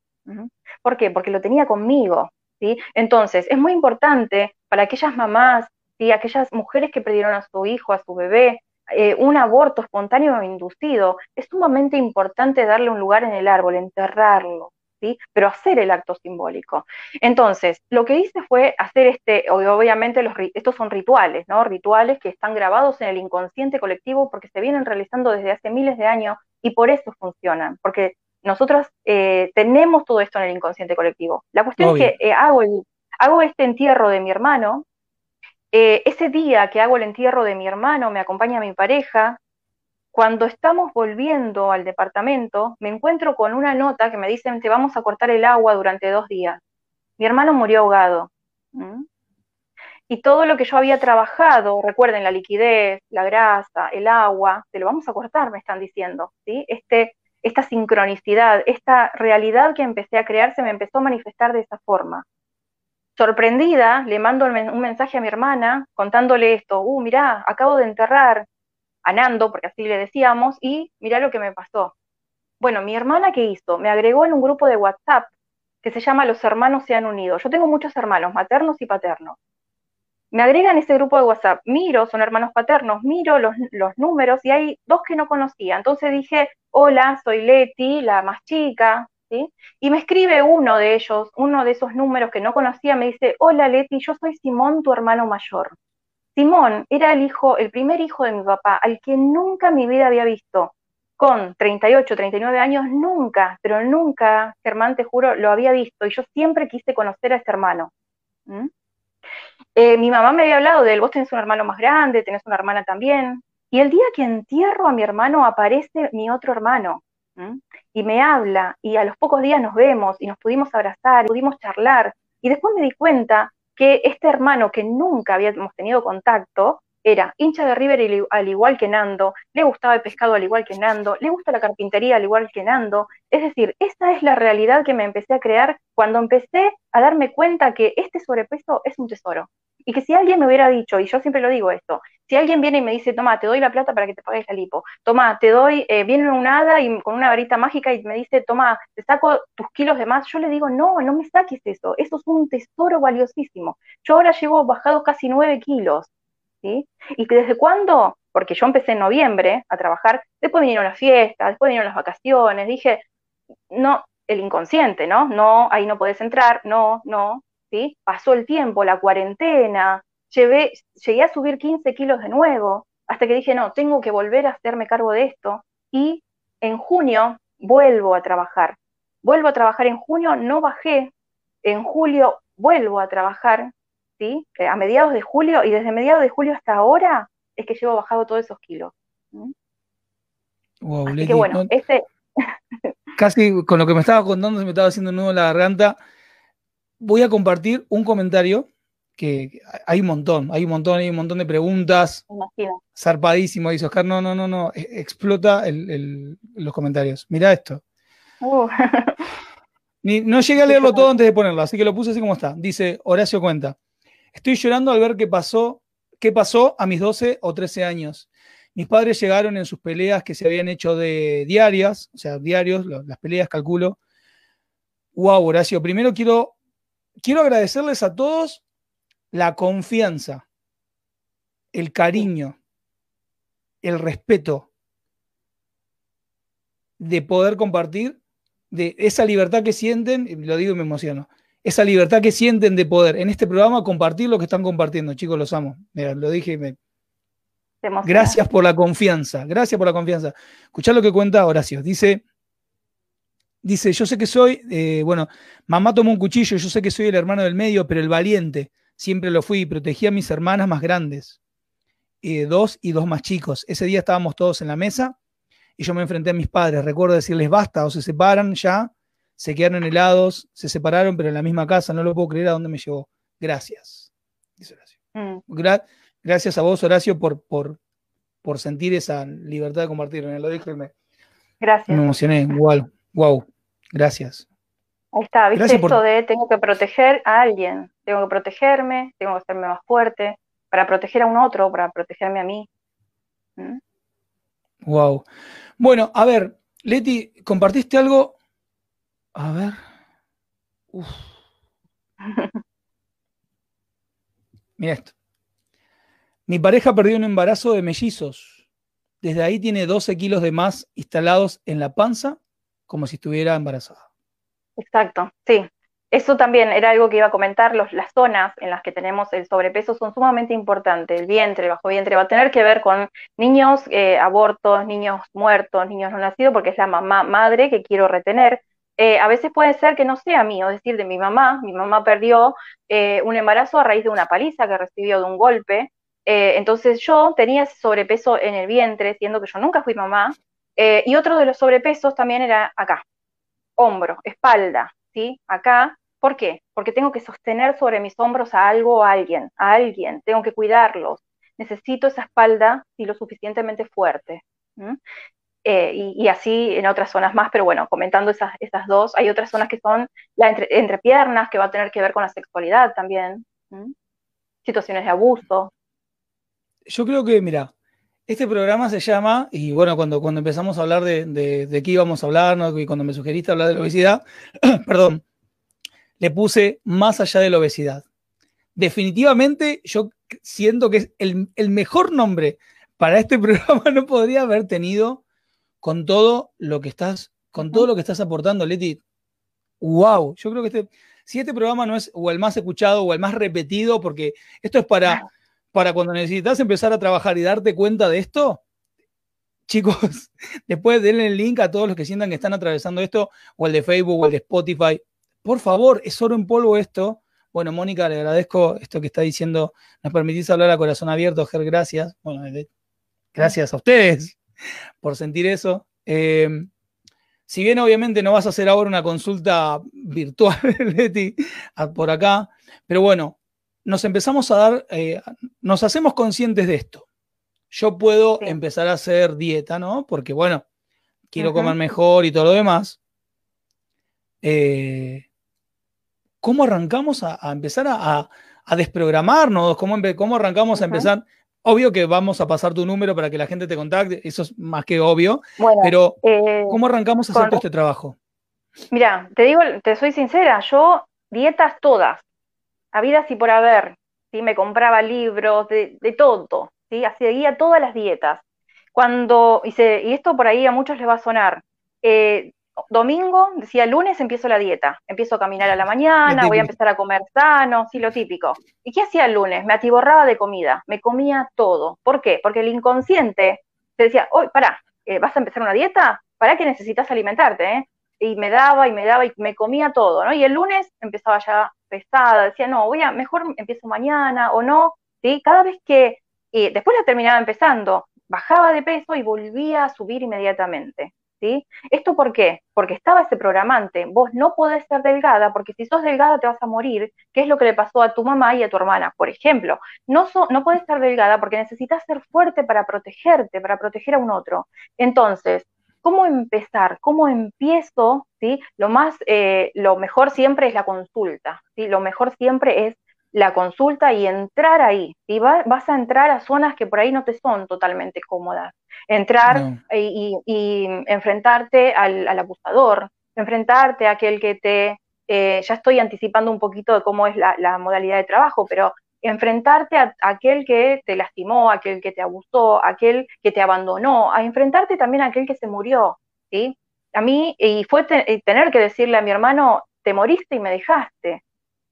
Speaker 2: ¿Por qué? Porque lo tenía conmigo. ¿sí? Entonces, es muy importante para aquellas mamás aquellas mujeres que perdieron a su hijo, a su bebé, eh, un aborto espontáneo o inducido, es sumamente importante darle un lugar en el árbol, enterrarlo, ¿sí? pero hacer el acto simbólico. Entonces, lo que hice fue hacer este, obviamente los, estos son rituales, ¿no? Rituales que están grabados en el inconsciente colectivo porque se vienen realizando desde hace miles de años y por eso funcionan, porque nosotros eh, tenemos todo esto en el inconsciente colectivo. La cuestión es que eh, hago, hago este entierro de mi hermano, eh, ese día que hago el entierro de mi hermano, me acompaña mi pareja, cuando estamos volviendo al departamento, me encuentro con una nota que me dicen, te vamos a cortar el agua durante dos días. Mi hermano murió ahogado. Y todo lo que yo había trabajado, recuerden la liquidez, la grasa, el agua, te lo vamos a cortar, me están diciendo. ¿sí? Este, esta sincronicidad, esta realidad que empecé a crear se me empezó a manifestar de esa forma. Sorprendida, le mando un mensaje a mi hermana contándole esto, uh, mirá, acabo de enterrar a Nando, porque así le decíamos, y mirá lo que me pasó. Bueno, mi hermana, ¿qué hizo? Me agregó en un grupo de WhatsApp que se llama Los Hermanos se han unido. Yo tengo muchos hermanos, maternos y paternos. Me agregan ese grupo de WhatsApp, miro, son hermanos paternos, miro los, los números y hay dos que no conocía. Entonces dije, hola, soy Leti, la más chica, y me escribe uno de ellos, uno de esos números que no conocía, me dice, hola Leti, yo soy Simón, tu hermano mayor. Simón era el hijo, el primer hijo de mi papá, al que nunca en mi vida había visto. Con 38, 39 años, nunca, pero nunca, Germán, te juro, lo había visto. Y yo siempre quise conocer a este hermano. Eh, mi mamá me había hablado de él, vos tenés un hermano más grande, tenés una hermana también. Y el día que entierro a mi hermano aparece mi otro hermano y me habla y a los pocos días nos vemos y nos pudimos abrazar, pudimos charlar y después me di cuenta que este hermano que nunca habíamos tenido contacto era hincha de River al igual que Nando, le gustaba el pescado al igual que Nando, le gusta la carpintería al igual que Nando. Es decir, esa es la realidad que me empecé a crear cuando empecé a darme cuenta que este sobrepeso es un tesoro. Y que si alguien me hubiera dicho, y yo siempre lo digo esto, si alguien viene y me dice, toma, te doy la plata para que te pagues la lipo, toma, te doy, eh, viene un hada y con una varita mágica y me dice, toma, te saco tus kilos de más, yo le digo, no, no me saques eso, eso es un tesoro valiosísimo. Yo ahora llevo bajado casi nueve kilos, ¿sí? ¿Y desde cuándo? Porque yo empecé en noviembre a trabajar, después vinieron las fiestas, después vinieron las vacaciones, dije, no, el inconsciente, ¿no? No, ahí no puedes entrar, no, no, ¿sí? Pasó el tiempo, la cuarentena, llevé, llegué a subir 15 kilos de nuevo, hasta que dije, no, tengo que volver a hacerme cargo de esto. Y en junio vuelvo a trabajar. Vuelvo a trabajar en junio, no bajé. En julio vuelvo a trabajar, ¿sí? Eh, a mediados de julio, y desde mediados de julio hasta ahora es que llevo bajado todos esos kilos.
Speaker 1: Así que bueno, este... Casi con lo que me estaba contando se me estaba haciendo un nudo en la garganta. Voy a compartir un comentario que hay un montón, hay un montón, hay un montón de preguntas. Zarpadísimo, dice Oscar. No, no, no, no. E, explota los comentarios. Mira esto. Uh. no llegué a leerlo todo antes de ponerlo, así que lo puse así como está. Dice Horacio Cuenta. Estoy llorando al ver qué pasó, qué pasó a mis 12 o 13 años. Mis padres llegaron en sus peleas que se habían hecho de diarias, o sea, diarios, las peleas, calculo. Wow, Horacio. Primero quiero, quiero agradecerles a todos la confianza, el cariño, el respeto de poder compartir, de esa libertad que sienten, y lo digo y me emociono, esa libertad que sienten de poder en este programa compartir lo que están compartiendo. Chicos, los amo. Mira, lo dije y me, Gracias por la confianza, gracias por la confianza. Escuchá lo que cuenta Horacio. Dice, dice, yo sé que soy, eh, bueno, mamá tomó un cuchillo, yo sé que soy el hermano del medio, pero el valiente, siempre lo fui y protegí a mis hermanas más grandes, eh, dos y dos más chicos. Ese día estábamos todos en la mesa y yo me enfrenté a mis padres. Recuerdo decirles basta o se separan ya, se quedaron helados, se separaron, pero en la misma casa, no lo puedo creer a dónde me llevó. Gracias, dice Horacio. Mm. Gracias a vos, Horacio, por, por, por sentir esa libertad de compartir. Lo dije, me,
Speaker 2: Gracias.
Speaker 1: me emocioné. Wow, wow. Gracias.
Speaker 2: Ahí está, ¿viste esto de tengo que proteger a alguien? Tengo que protegerme, tengo que hacerme más fuerte para proteger a un otro, para protegerme a mí.
Speaker 1: Wow. ¿Mm? Bueno, a ver, Leti, compartiste algo. A ver. Uf. Mira esto. Mi pareja perdió un embarazo de mellizos. Desde ahí tiene 12 kilos de más instalados en la panza, como si estuviera embarazada.
Speaker 2: Exacto, sí. Eso también era algo que iba a comentar. las zonas en las que tenemos el sobrepeso son sumamente importantes. El vientre, el bajo vientre, va a tener que ver con niños eh, abortos, niños muertos, niños no nacidos, porque es la mamá madre que quiero retener. Eh, a veces puede ser que no sea mío, es decir, de mi mamá. Mi mamá perdió eh, un embarazo a raíz de una paliza que recibió de un golpe. Entonces yo tenía ese sobrepeso en el vientre, siendo que yo nunca fui mamá, eh, y otro de los sobrepesos también era acá, hombro, espalda, ¿sí? Acá, ¿por qué? Porque tengo que sostener sobre mis hombros a algo o a alguien, a alguien, tengo que cuidarlos, necesito esa espalda y lo suficientemente fuerte. Eh, y, así en otras zonas más, pero bueno, comentando esas, esas dos, hay otras zonas que son la entre, entrepiernas, que va a tener que ver con la sexualidad también, situaciones de abuso,
Speaker 1: yo creo que, mira, este programa se llama, y bueno, cuando, cuando empezamos a hablar de, de, qué íbamos a hablar, y cuando me sugeriste hablar de la obesidad, perdón, le puse más allá de la obesidad. Definitivamente yo siento que es el, el mejor nombre para este programa no podría haber tenido con todo lo que estás, con todo lo que estás aportando, Leti. Wow, yo creo que este, si este programa no es o el más escuchado o el más repetido, porque esto es para para cuando necesitas empezar a trabajar y darte cuenta de esto, chicos, después denle el link a todos los que sientan que están atravesando esto, o el de Facebook o el de Spotify. Por favor, es oro en polvo esto. Bueno, Mónica, le agradezco esto que está diciendo. Nos permitís hablar a corazón abierto, Ger, gracias. Gracias a ustedes por sentir eso. Eh, si bien obviamente no vas a hacer ahora una consulta virtual, Leti, por acá, pero bueno, nos empezamos a dar, eh, nos hacemos conscientes de esto. Yo puedo empezar a hacer dieta, ¿no? Porque, bueno, quiero comer mejor y todo lo demás. Eh, ¿Cómo arrancamos a, empezar a, desprogramarnos? ¿Cómo, ¿Cómo, arrancamos a empezar? Obvio que vamos a pasar tu número para que la gente te contacte, eso es más que obvio, pero eh, ¿cómo arrancamos a hacer todo este trabajo?
Speaker 2: Mira, te digo, te soy sincera, yo dietas todas, habidas y por haber, ¿sí? me compraba libros, de, todo, ¿sí? seguía todas las dietas. Cuando, y, y esto por ahí a muchos les va a sonar, eh, domingo, decía lunes empiezo la dieta, empiezo a caminar a la mañana, voy a empezar a comer sano, sí, lo típico. ¿Y qué hacía el lunes? Me atiborraba de comida, me comía todo. ¿Por qué? Porque el inconsciente te decía, hoy, pará, eh, ¿vas a empezar una dieta? ¿Para qué necesitas alimentarte? Eh? Y me daba y me daba y me comía todo, ¿no? Y el lunes empezaba ya pesada, decía, no, voy a, mejor empiezo mañana o no, ¿sí? Cada vez que, después la terminaba empezando, bajaba de peso y volvía a subir inmediatamente, ¿sí? ¿Esto por qué? Porque estaba ese programante, vos no podés ser delgada, porque si sos delgada te vas a morir, ¿Qué es lo que le pasó a tu mamá y a tu hermana, por ejemplo. No, no podés ser delgada porque necesitas ser fuerte para protegerte, para proteger a un otro. Entonces, ¿cómo empezar? ¿Cómo empiezo? ¿Sí? Lo más, eh, lo mejor siempre es la consulta, ¿sí? Lo mejor siempre es la consulta y entrar ahí. ¿sí? vas a entrar a zonas que por ahí no te son totalmente cómodas. Entrar y, enfrentarte al, abusador, enfrentarte a aquel que te... Eh, ya estoy anticipando un poquito de cómo es la, modalidad de trabajo, pero enfrentarte a, aquel que te lastimó, aquel que te abusó, aquel que te abandonó, a enfrentarte también a aquel que se murió, ¿sí? A mí, y fue tener que decirle a mi hermano, te moriste y me dejaste,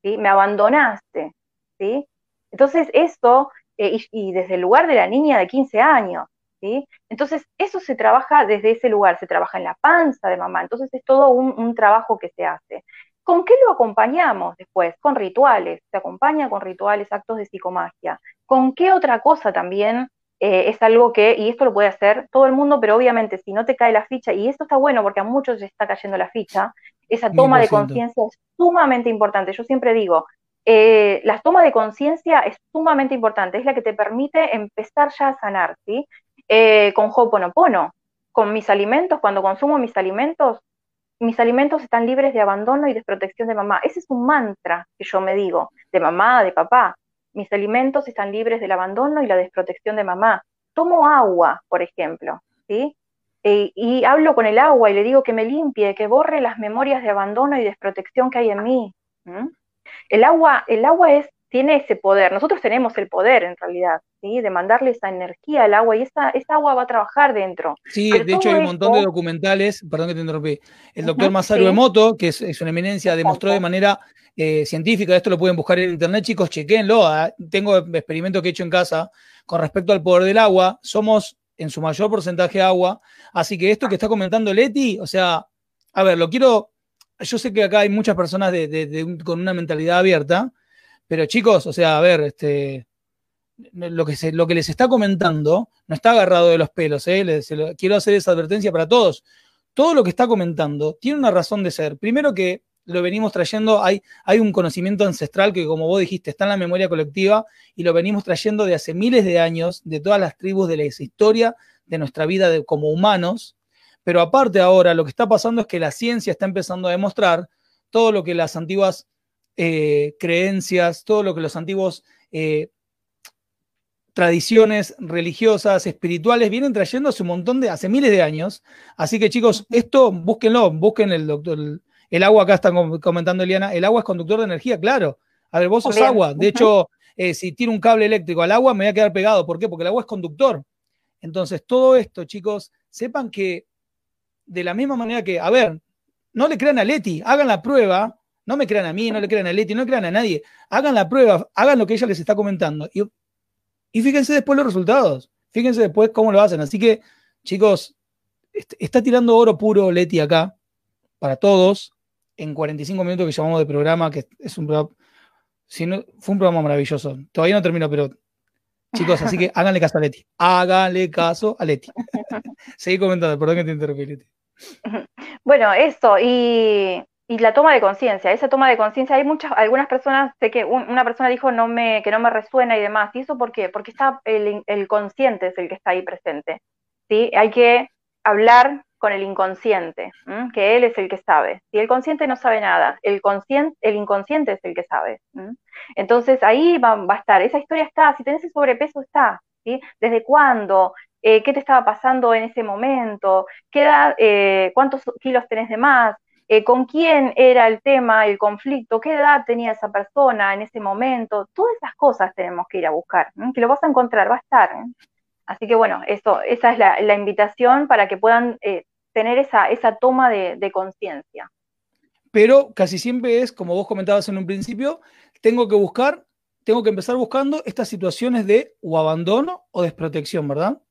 Speaker 2: ¿sí? Me abandonaste, ¿sí? Entonces, eso, eh, y, desde el lugar de la niña de 15 años, ¿sí? Entonces, eso se trabaja desde ese lugar, se trabaja en la panza de mamá, entonces es todo un, trabajo que se hace. ¿Con qué lo acompañamos después? Con rituales, se acompaña con rituales, actos de psicomagia. ¿Con qué otra cosa también eh, es algo que, y esto lo puede hacer todo el mundo, pero obviamente si no te cae la ficha, y esto está bueno porque a muchos les está cayendo la ficha, esa toma de conciencia es sumamente importante. Yo siempre digo, eh, la toma de conciencia es sumamente importante, es la que te permite empezar ya a sanar, ¿sí? Eh, con Ho'oponopono, con mis alimentos, cuando consumo mis alimentos, mis alimentos están libres de abandono y desprotección de mamá. Ese es un mantra que yo me digo, de mamá, de papá. Mis alimentos están libres del abandono y la desprotección de mamá. Tomo agua, por ejemplo, ¿sí? Eh, y hablo con el agua y le digo que me limpie, que borre las memorias de abandono y desprotección que hay en mí. El agua, el agua es, tiene ese poder, nosotros tenemos el poder en realidad, ¿sí? de mandarle esa energía al agua y esa, esa agua va a trabajar dentro.
Speaker 1: Sí, de hecho hay un montón de documentales, perdón que te interrumpí, el doctor Masaru Emoto, que es, una eminencia, demostró de manera eh, científica, esto lo pueden buscar en internet, chicos, chequenlo, ah, tengo experimentos que he hecho en casa con respecto al poder del agua, somos en su mayor porcentaje agua, así que esto que está comentando Leti, o sea, a ver, lo quiero yo sé que acá hay muchas personas con una mentalidad abierta, pero chicos, o sea, a ver, este, lo, que lo que les está comentando no está agarrado de los pelos, ¿eh? quiero hacer esa advertencia para todos. Todo lo que está comentando tiene una razón de ser. Primero que lo venimos trayendo, hay, hay un conocimiento ancestral que, como vos dijiste, está en la memoria colectiva y lo venimos trayendo de hace miles de años, de todas las tribus de la historia de nuestra vida como humanos, pero aparte ahora lo que está pasando es que la ciencia está empezando a demostrar todo lo que las antiguas eh, creencias, todo lo que los antiguos eh, tradiciones religiosas, espirituales, vienen trayendo hace un montón de, hace miles de años. Así que chicos, esto búsquenlo, busquen el doctor, el, agua, acá están comentando Eliana, el agua es conductor de energía, claro. A ver, vos sos agua. De hecho, eh, si tiro un cable eléctrico al agua, me voy a quedar pegado. ¿Por qué? Porque el agua es conductor. Entonces, todo esto, chicos, sepan que de la misma manera que, a ver, no le crean a Leti, hagan la prueba, no me crean a mí, no le crean a Leti, no le crean a nadie, hagan la prueba, hagan lo que ella les está comentando y, y fíjense después los resultados, fíjense después cómo lo hacen. Así que, chicos, está tirando oro puro Leti acá, para todos, en 45 minutos que llamamos de programa, que es un programa, si no, fue un programa maravilloso. Todavía no termino, pero chicos, así que háganle caso a Leti. Háganle caso a Leti. Seguí comentando, perdón que te interrumpí, Leti.
Speaker 2: Bueno, eso, y, la toma de conciencia, esa toma de conciencia, hay muchas, algunas personas, sé que una persona dijo no me, que no me resuena y demás, ¿y eso por qué? Porque está el, el consciente es el que está ahí presente, ¿sí? Hay que hablar con el inconsciente, que él es el que sabe. Si el consciente no sabe nada, el, consciente, el inconsciente es el que sabe. Entonces ahí va, va, a estar, esa historia está, si tenés ese sobrepeso está, ¿sí? ¿Desde cuándo? Eh, qué te estaba pasando en ese momento, qué eh, cuántos kilos tenés de más, eh, con quién era el tema, el conflicto, qué edad tenía esa persona en ese momento, todas esas cosas tenemos que ir a buscar, que lo vas a encontrar, va a estar. Así que bueno, eso, esa es la, invitación para que puedan tener esa, esa toma de, de conciencia.
Speaker 1: Pero casi siempre es, como vos comentabas en un principio, tengo que buscar, tengo que empezar buscando estas situaciones de o abandono o desprotección, ¿verdad?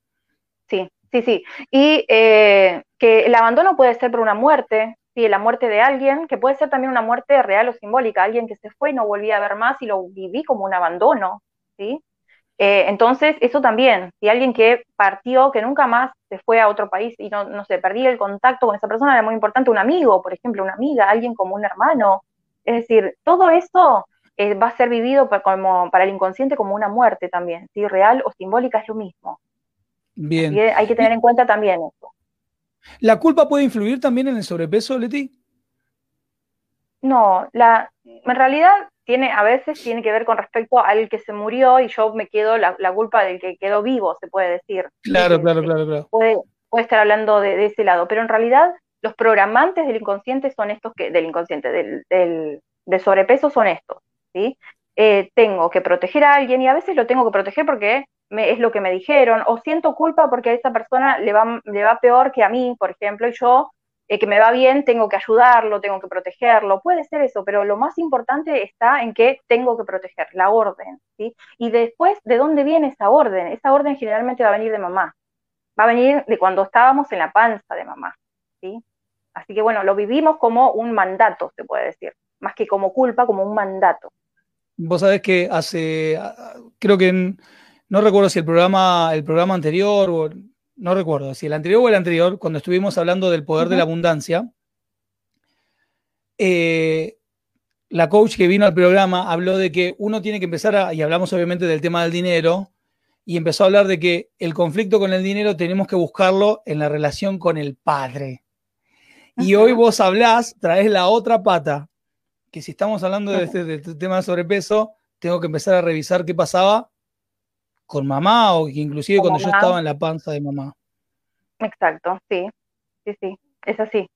Speaker 2: Sí, sí, sí. Y eh, que el abandono puede ser por una muerte, sí, la muerte de alguien, que puede ser también una muerte real o simbólica, alguien que se fue y no volví a ver más y lo viví como un abandono, ¿sí? Eh, entonces, eso también, si alguien que partió, que nunca más se fue a otro país y no, no sé, perdí el contacto con esa persona, era muy importante un amigo, por ejemplo, una amiga, alguien como un hermano. Es decir, todo eso eh, va a ser vivido para, como, para el inconsciente como una muerte también, ¿sí? Real o simbólica es lo mismo.
Speaker 1: Bien.
Speaker 2: hay que tener en cuenta también eso.
Speaker 1: ¿La culpa puede influir también en el sobrepeso, Leti?
Speaker 2: No, la, en realidad tiene, a veces tiene que ver con respecto al que se murió y yo me quedo la, culpa del que quedó vivo, se puede decir.
Speaker 1: Claro, claro, claro, claro.
Speaker 2: Puede, puede estar hablando de, ese lado, pero en realidad los programantes del inconsciente son estos que, del inconsciente, del, del, sobrepeso son estos, ¿sí? Eh, tengo que proteger a alguien y a veces lo tengo que proteger porque es lo que me dijeron, o siento culpa porque a esa persona le va, le va peor que a mí, por ejemplo, y yo, eh, que me va bien, tengo que ayudarlo, tengo que protegerlo, puede ser eso, pero lo más importante está en que tengo que proteger, la orden, ¿sí? Y después, ¿de dónde viene esa orden? Esa orden generalmente va a venir de mamá, va a venir de cuando estábamos en la panza de mamá, ¿sí? Así que bueno, lo vivimos como un mandato, se puede decir, más que como culpa, como un mandato.
Speaker 1: Vos sabés que hace, creo que en no recuerdo si el programa, el programa anterior, o, no recuerdo, si el anterior o el anterior, cuando estuvimos hablando del poder de la abundancia, eh, la coach que vino al programa habló de que uno tiene que empezar a, y hablamos obviamente del tema del dinero, y empezó a hablar de que el conflicto con el dinero tenemos que buscarlo en la relación con el padre. Y hoy vos hablás, traes la otra pata, que si estamos hablando de este, de este tema de sobrepeso, tengo que empezar a revisar qué pasaba con mamá o inclusive cuando yo estaba en la panza de mamá.
Speaker 2: Exacto, sí, sí, sí, es así.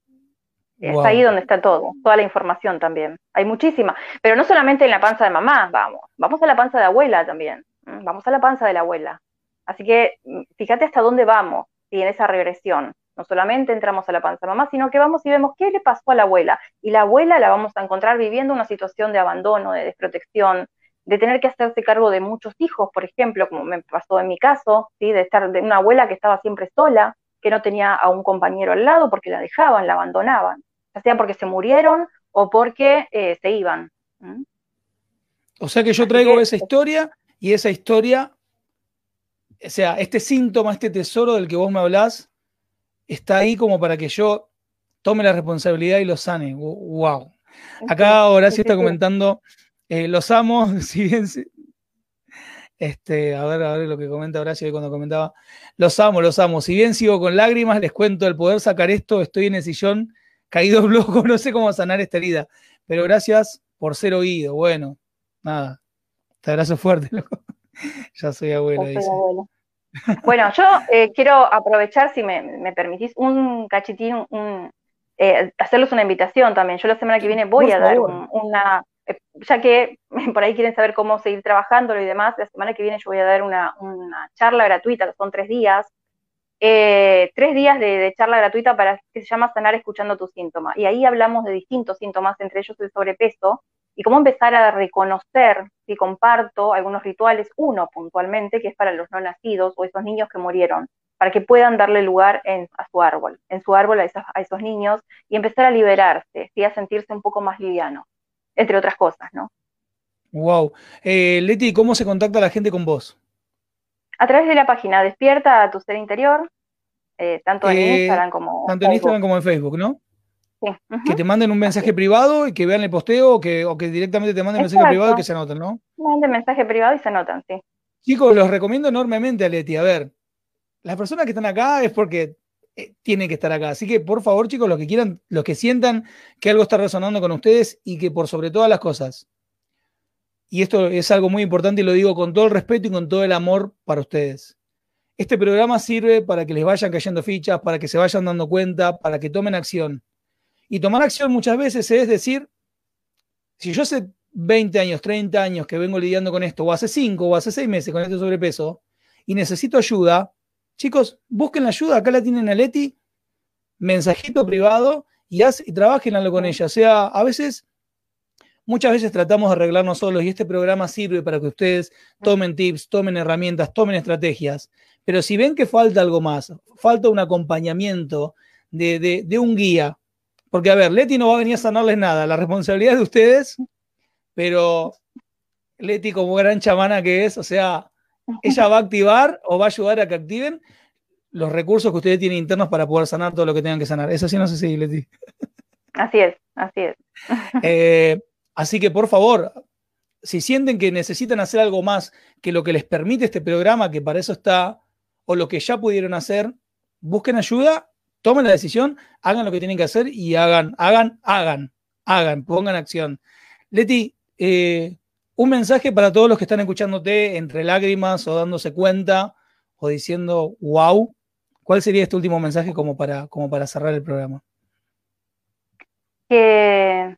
Speaker 2: Es ahí donde está todo, toda la información también. Hay muchísima, pero no solamente en la panza de mamá, vamos, vamos a la panza de abuela también, vamos a la panza de la abuela. Así que mm, fíjate hasta dónde vamos, y en esa regresión. No solamente entramos a la panza de mamá, sino que vamos y vemos qué le pasó a la abuela. Y la abuela la vamos a encontrar viviendo una situación de abandono, de desprotección, de tener que hacerse cargo de muchos hijos, por ejemplo, como me pasó en mi caso, ¿sí? de estar de una abuela que estaba siempre sola, que no tenía a un compañero al lado porque la dejaban, la abandonaban, ya sea porque se murieron o porque eh, se iban.
Speaker 1: O sea que yo traigo esa historia y esa historia, o sea, este síntoma, este tesoro del que vos me hablás, está ahí como para que yo tome la responsabilidad y lo sane. ¡Wow! Acá Horacio está comentando eh, los amo, si bien. Este, a ver, a ver lo que comenta Horacio cuando comentaba. Los amo, los amo. Si bien sigo con lágrimas, les cuento el poder sacar esto. Estoy en el sillón, caído loco, no sé cómo sanar esta herida. Pero gracias por ser oído. Bueno, nada. Te abrazo fuerte, loco. ya soy abuelo, dice.
Speaker 2: Bueno, yo eh, quiero aprovechar, si me, permitís, un cachitín, un, eh, hacerles una invitación también. Yo la semana que viene voy a dar una, ya que por ahí quieren saber cómo seguir trabajándolo y demás, la semana que viene yo voy a dar una, charla gratuita, que son tres días, eh, tres días de, charla gratuita para que se llama Sanar Escuchando tu síntoma. Y ahí hablamos de distintos síntomas, entre ellos el sobrepeso, y cómo empezar a reconocer si comparto algunos rituales, uno puntualmente, que es para los no nacidos o esos niños que murieron, para que puedan darle lugar a su árbol, en su árbol a, a esos niños y empezar a liberarse, y a sentirse un poco más liviano entre otras cosas, ¿no?
Speaker 1: Wow. Eh, Leti, ¿cómo se contacta la gente con vos?
Speaker 2: A través de la página Despierta a tu ser interior, eh, tanto en eh, Instagram como
Speaker 1: Tanto en Instagram como en Facebook, ¿no? Sí. Que te manden un mensaje privado y que vean el posteo o que, o que directamente te manden un mensaje privado y que se anoten, ¿no?
Speaker 2: Manden mensaje privado y se anotan, sí.
Speaker 1: Chicos, los recomiendo enormemente a Leti. A ver, las personas que están acá es porque eh, tiene que estar acá. Así que, por favor, chicos, los que quieran, los que sientan que algo está resonando con ustedes y que por sobre todas las cosas, y esto es algo muy importante y lo digo con todo el respeto y con todo el amor para ustedes. Este programa sirve para que les vayan cayendo fichas, para que se vayan dando cuenta, para que tomen acción. Y tomar acción muchas veces es decir, si yo hace 20 años, 30 años que vengo lidiando con esto, o hace 5 o hace 6 meses con este sobrepeso, y necesito ayuda, Chicos, busquen la ayuda, acá la tienen a Leti, mensajito privado y, haz, y trabajen algo con ella. O sea, a veces, muchas veces tratamos de arreglarnos solos y este programa sirve para que ustedes tomen tips, tomen herramientas, tomen estrategias. Pero si ven que falta algo más, falta un acompañamiento de, de un guía, porque a ver, Leti no va a venir a sanarles nada, la responsabilidad es de ustedes, pero Leti como gran chamana que es, o sea, ella va a activar o va a ayudar a que activen los recursos que ustedes tienen internos para poder sanar todo lo que tengan que sanar. Eso sí no sé si Leti.
Speaker 2: Así es, así es.
Speaker 1: Eh, así que por favor, si sienten que necesitan hacer algo más que lo que les permite este programa, que para eso está, o lo que ya pudieron hacer, busquen ayuda tomen la decisión, hagan lo que tienen que hacer y hagan, hagan, hagan, hagan, pongan acción. Leti, eh, un mensaje para todos los que están escuchándote entre lágrimas o dándose cuenta o diciendo wow. ¿Cuál sería este último mensaje como para, como para cerrar el programa?
Speaker 2: Que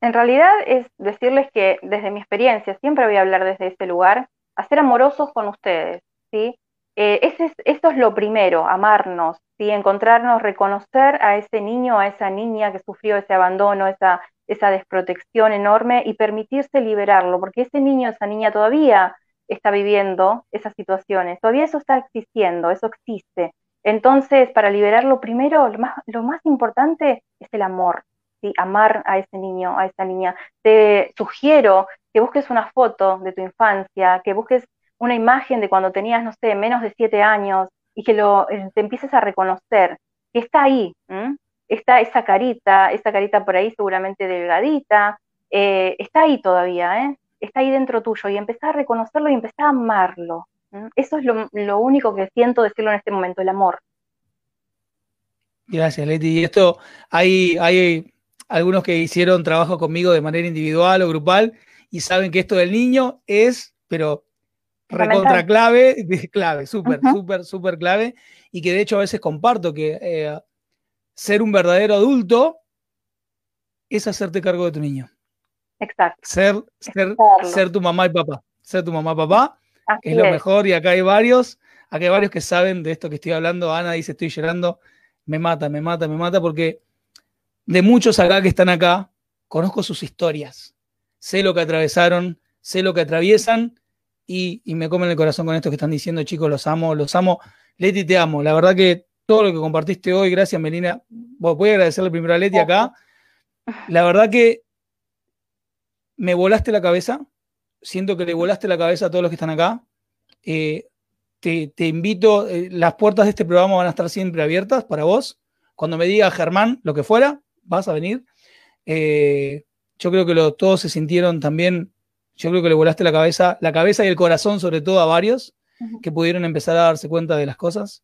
Speaker 2: en realidad es decirles que desde mi experiencia, siempre voy a hablar desde ese lugar, a ser amorosos con ustedes, ¿sí? Eh, ese es, eso es lo primero, amarnos, ¿sí? encontrarnos, reconocer a ese niño, a esa niña que sufrió ese abandono, esa, esa desprotección enorme y permitirse liberarlo, porque ese niño, esa niña todavía está viviendo esas situaciones, todavía eso está existiendo, eso existe. Entonces, para liberarlo primero, lo más, lo más importante es el amor, ¿sí? amar a ese niño, a esa niña. Te sugiero que busques una foto de tu infancia, que busques una imagen de cuando tenías, no sé, menos de siete años y que lo, eh, te empieces a reconocer, que está ahí, está esa carita, esa carita por ahí seguramente delgadita, eh, está ahí todavía, ¿eh? está ahí dentro tuyo y empezar a reconocerlo y empezar a amarlo. Eso es lo, único que siento decirlo en este momento, el amor.
Speaker 1: Gracias, Leti. Y esto, hay, hay algunos que hicieron trabajo conmigo de manera individual o grupal y saben que esto del niño es, pero recontra clave, clave, súper, súper, súper clave, y que de hecho a veces comparto que eh, ser un verdadero adulto es hacerte cargo de tu niño.
Speaker 2: Exacto.
Speaker 1: Ser, ser, ser tu mamá y papá. Ser tu mamá y papá es lo mejor, y acá hay varios, acá hay varios que saben de esto que estoy hablando. Ana dice, estoy llorando, me mata, me mata, me mata, porque de muchos acá que están acá, conozco sus historias, sé lo que atravesaron, sé lo que atraviesan, y, me comen el corazón con esto que están diciendo, chicos, los amo, los amo. Leti, te amo. La verdad que todo lo que compartiste hoy, gracias, Melina. Voy a agradecerle primero a Leti acá. La verdad que me volaste la cabeza. Siento que le volaste la cabeza a todos los que están acá. Eh, te, invito, eh, las puertas de este programa van a estar siempre abiertas para vos. Cuando me diga Germán, lo que fuera, vas a venir. Eh, yo creo que todos se sintieron también yo creo que le volaste la cabeza, la cabeza y el corazón sobre todo a varios que pudieron empezar a darse cuenta de las cosas.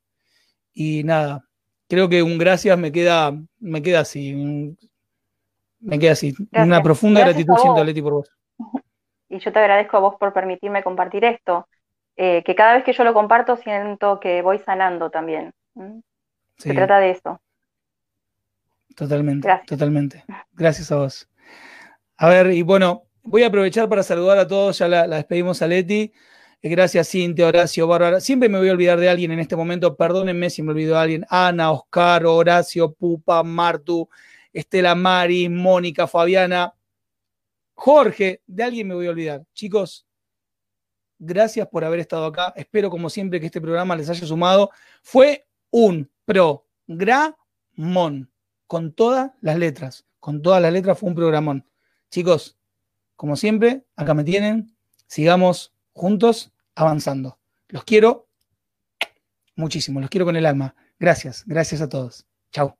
Speaker 1: Y nada, creo que un gracias me queda, me queda así, me queda así. Una profunda gratitud siento a Leti por vos.
Speaker 2: Y yo te agradezco a vos por permitirme compartir esto, eh, que cada vez que yo lo comparto siento que voy sanando también. Se trata de eso.
Speaker 1: Totalmente, totalmente. Gracias a vos. A ver, y bueno, Voy a aprovechar para saludar a todos, ya la, despedimos a Leti. Gracias, Cintia, Horacio, Bárbara. Siempre me voy a olvidar de alguien en este momento, perdónenme si me olvido de alguien. Ana, Oscar, Horacio, Pupa, Martu, Estela Mari, Mónica, Fabiana, Jorge, de alguien me voy a olvidar. Chicos, gracias por haber estado acá. Espero, como siempre, que este programa les haya sumado. Fue un programón, con todas las letras. Con todas las letras fue un programón. Chicos, como siempre, acá me tienen. Sigamos juntos avanzando. Los quiero muchísimo, los quiero con el alma. Gracias, gracias a todos. Chao.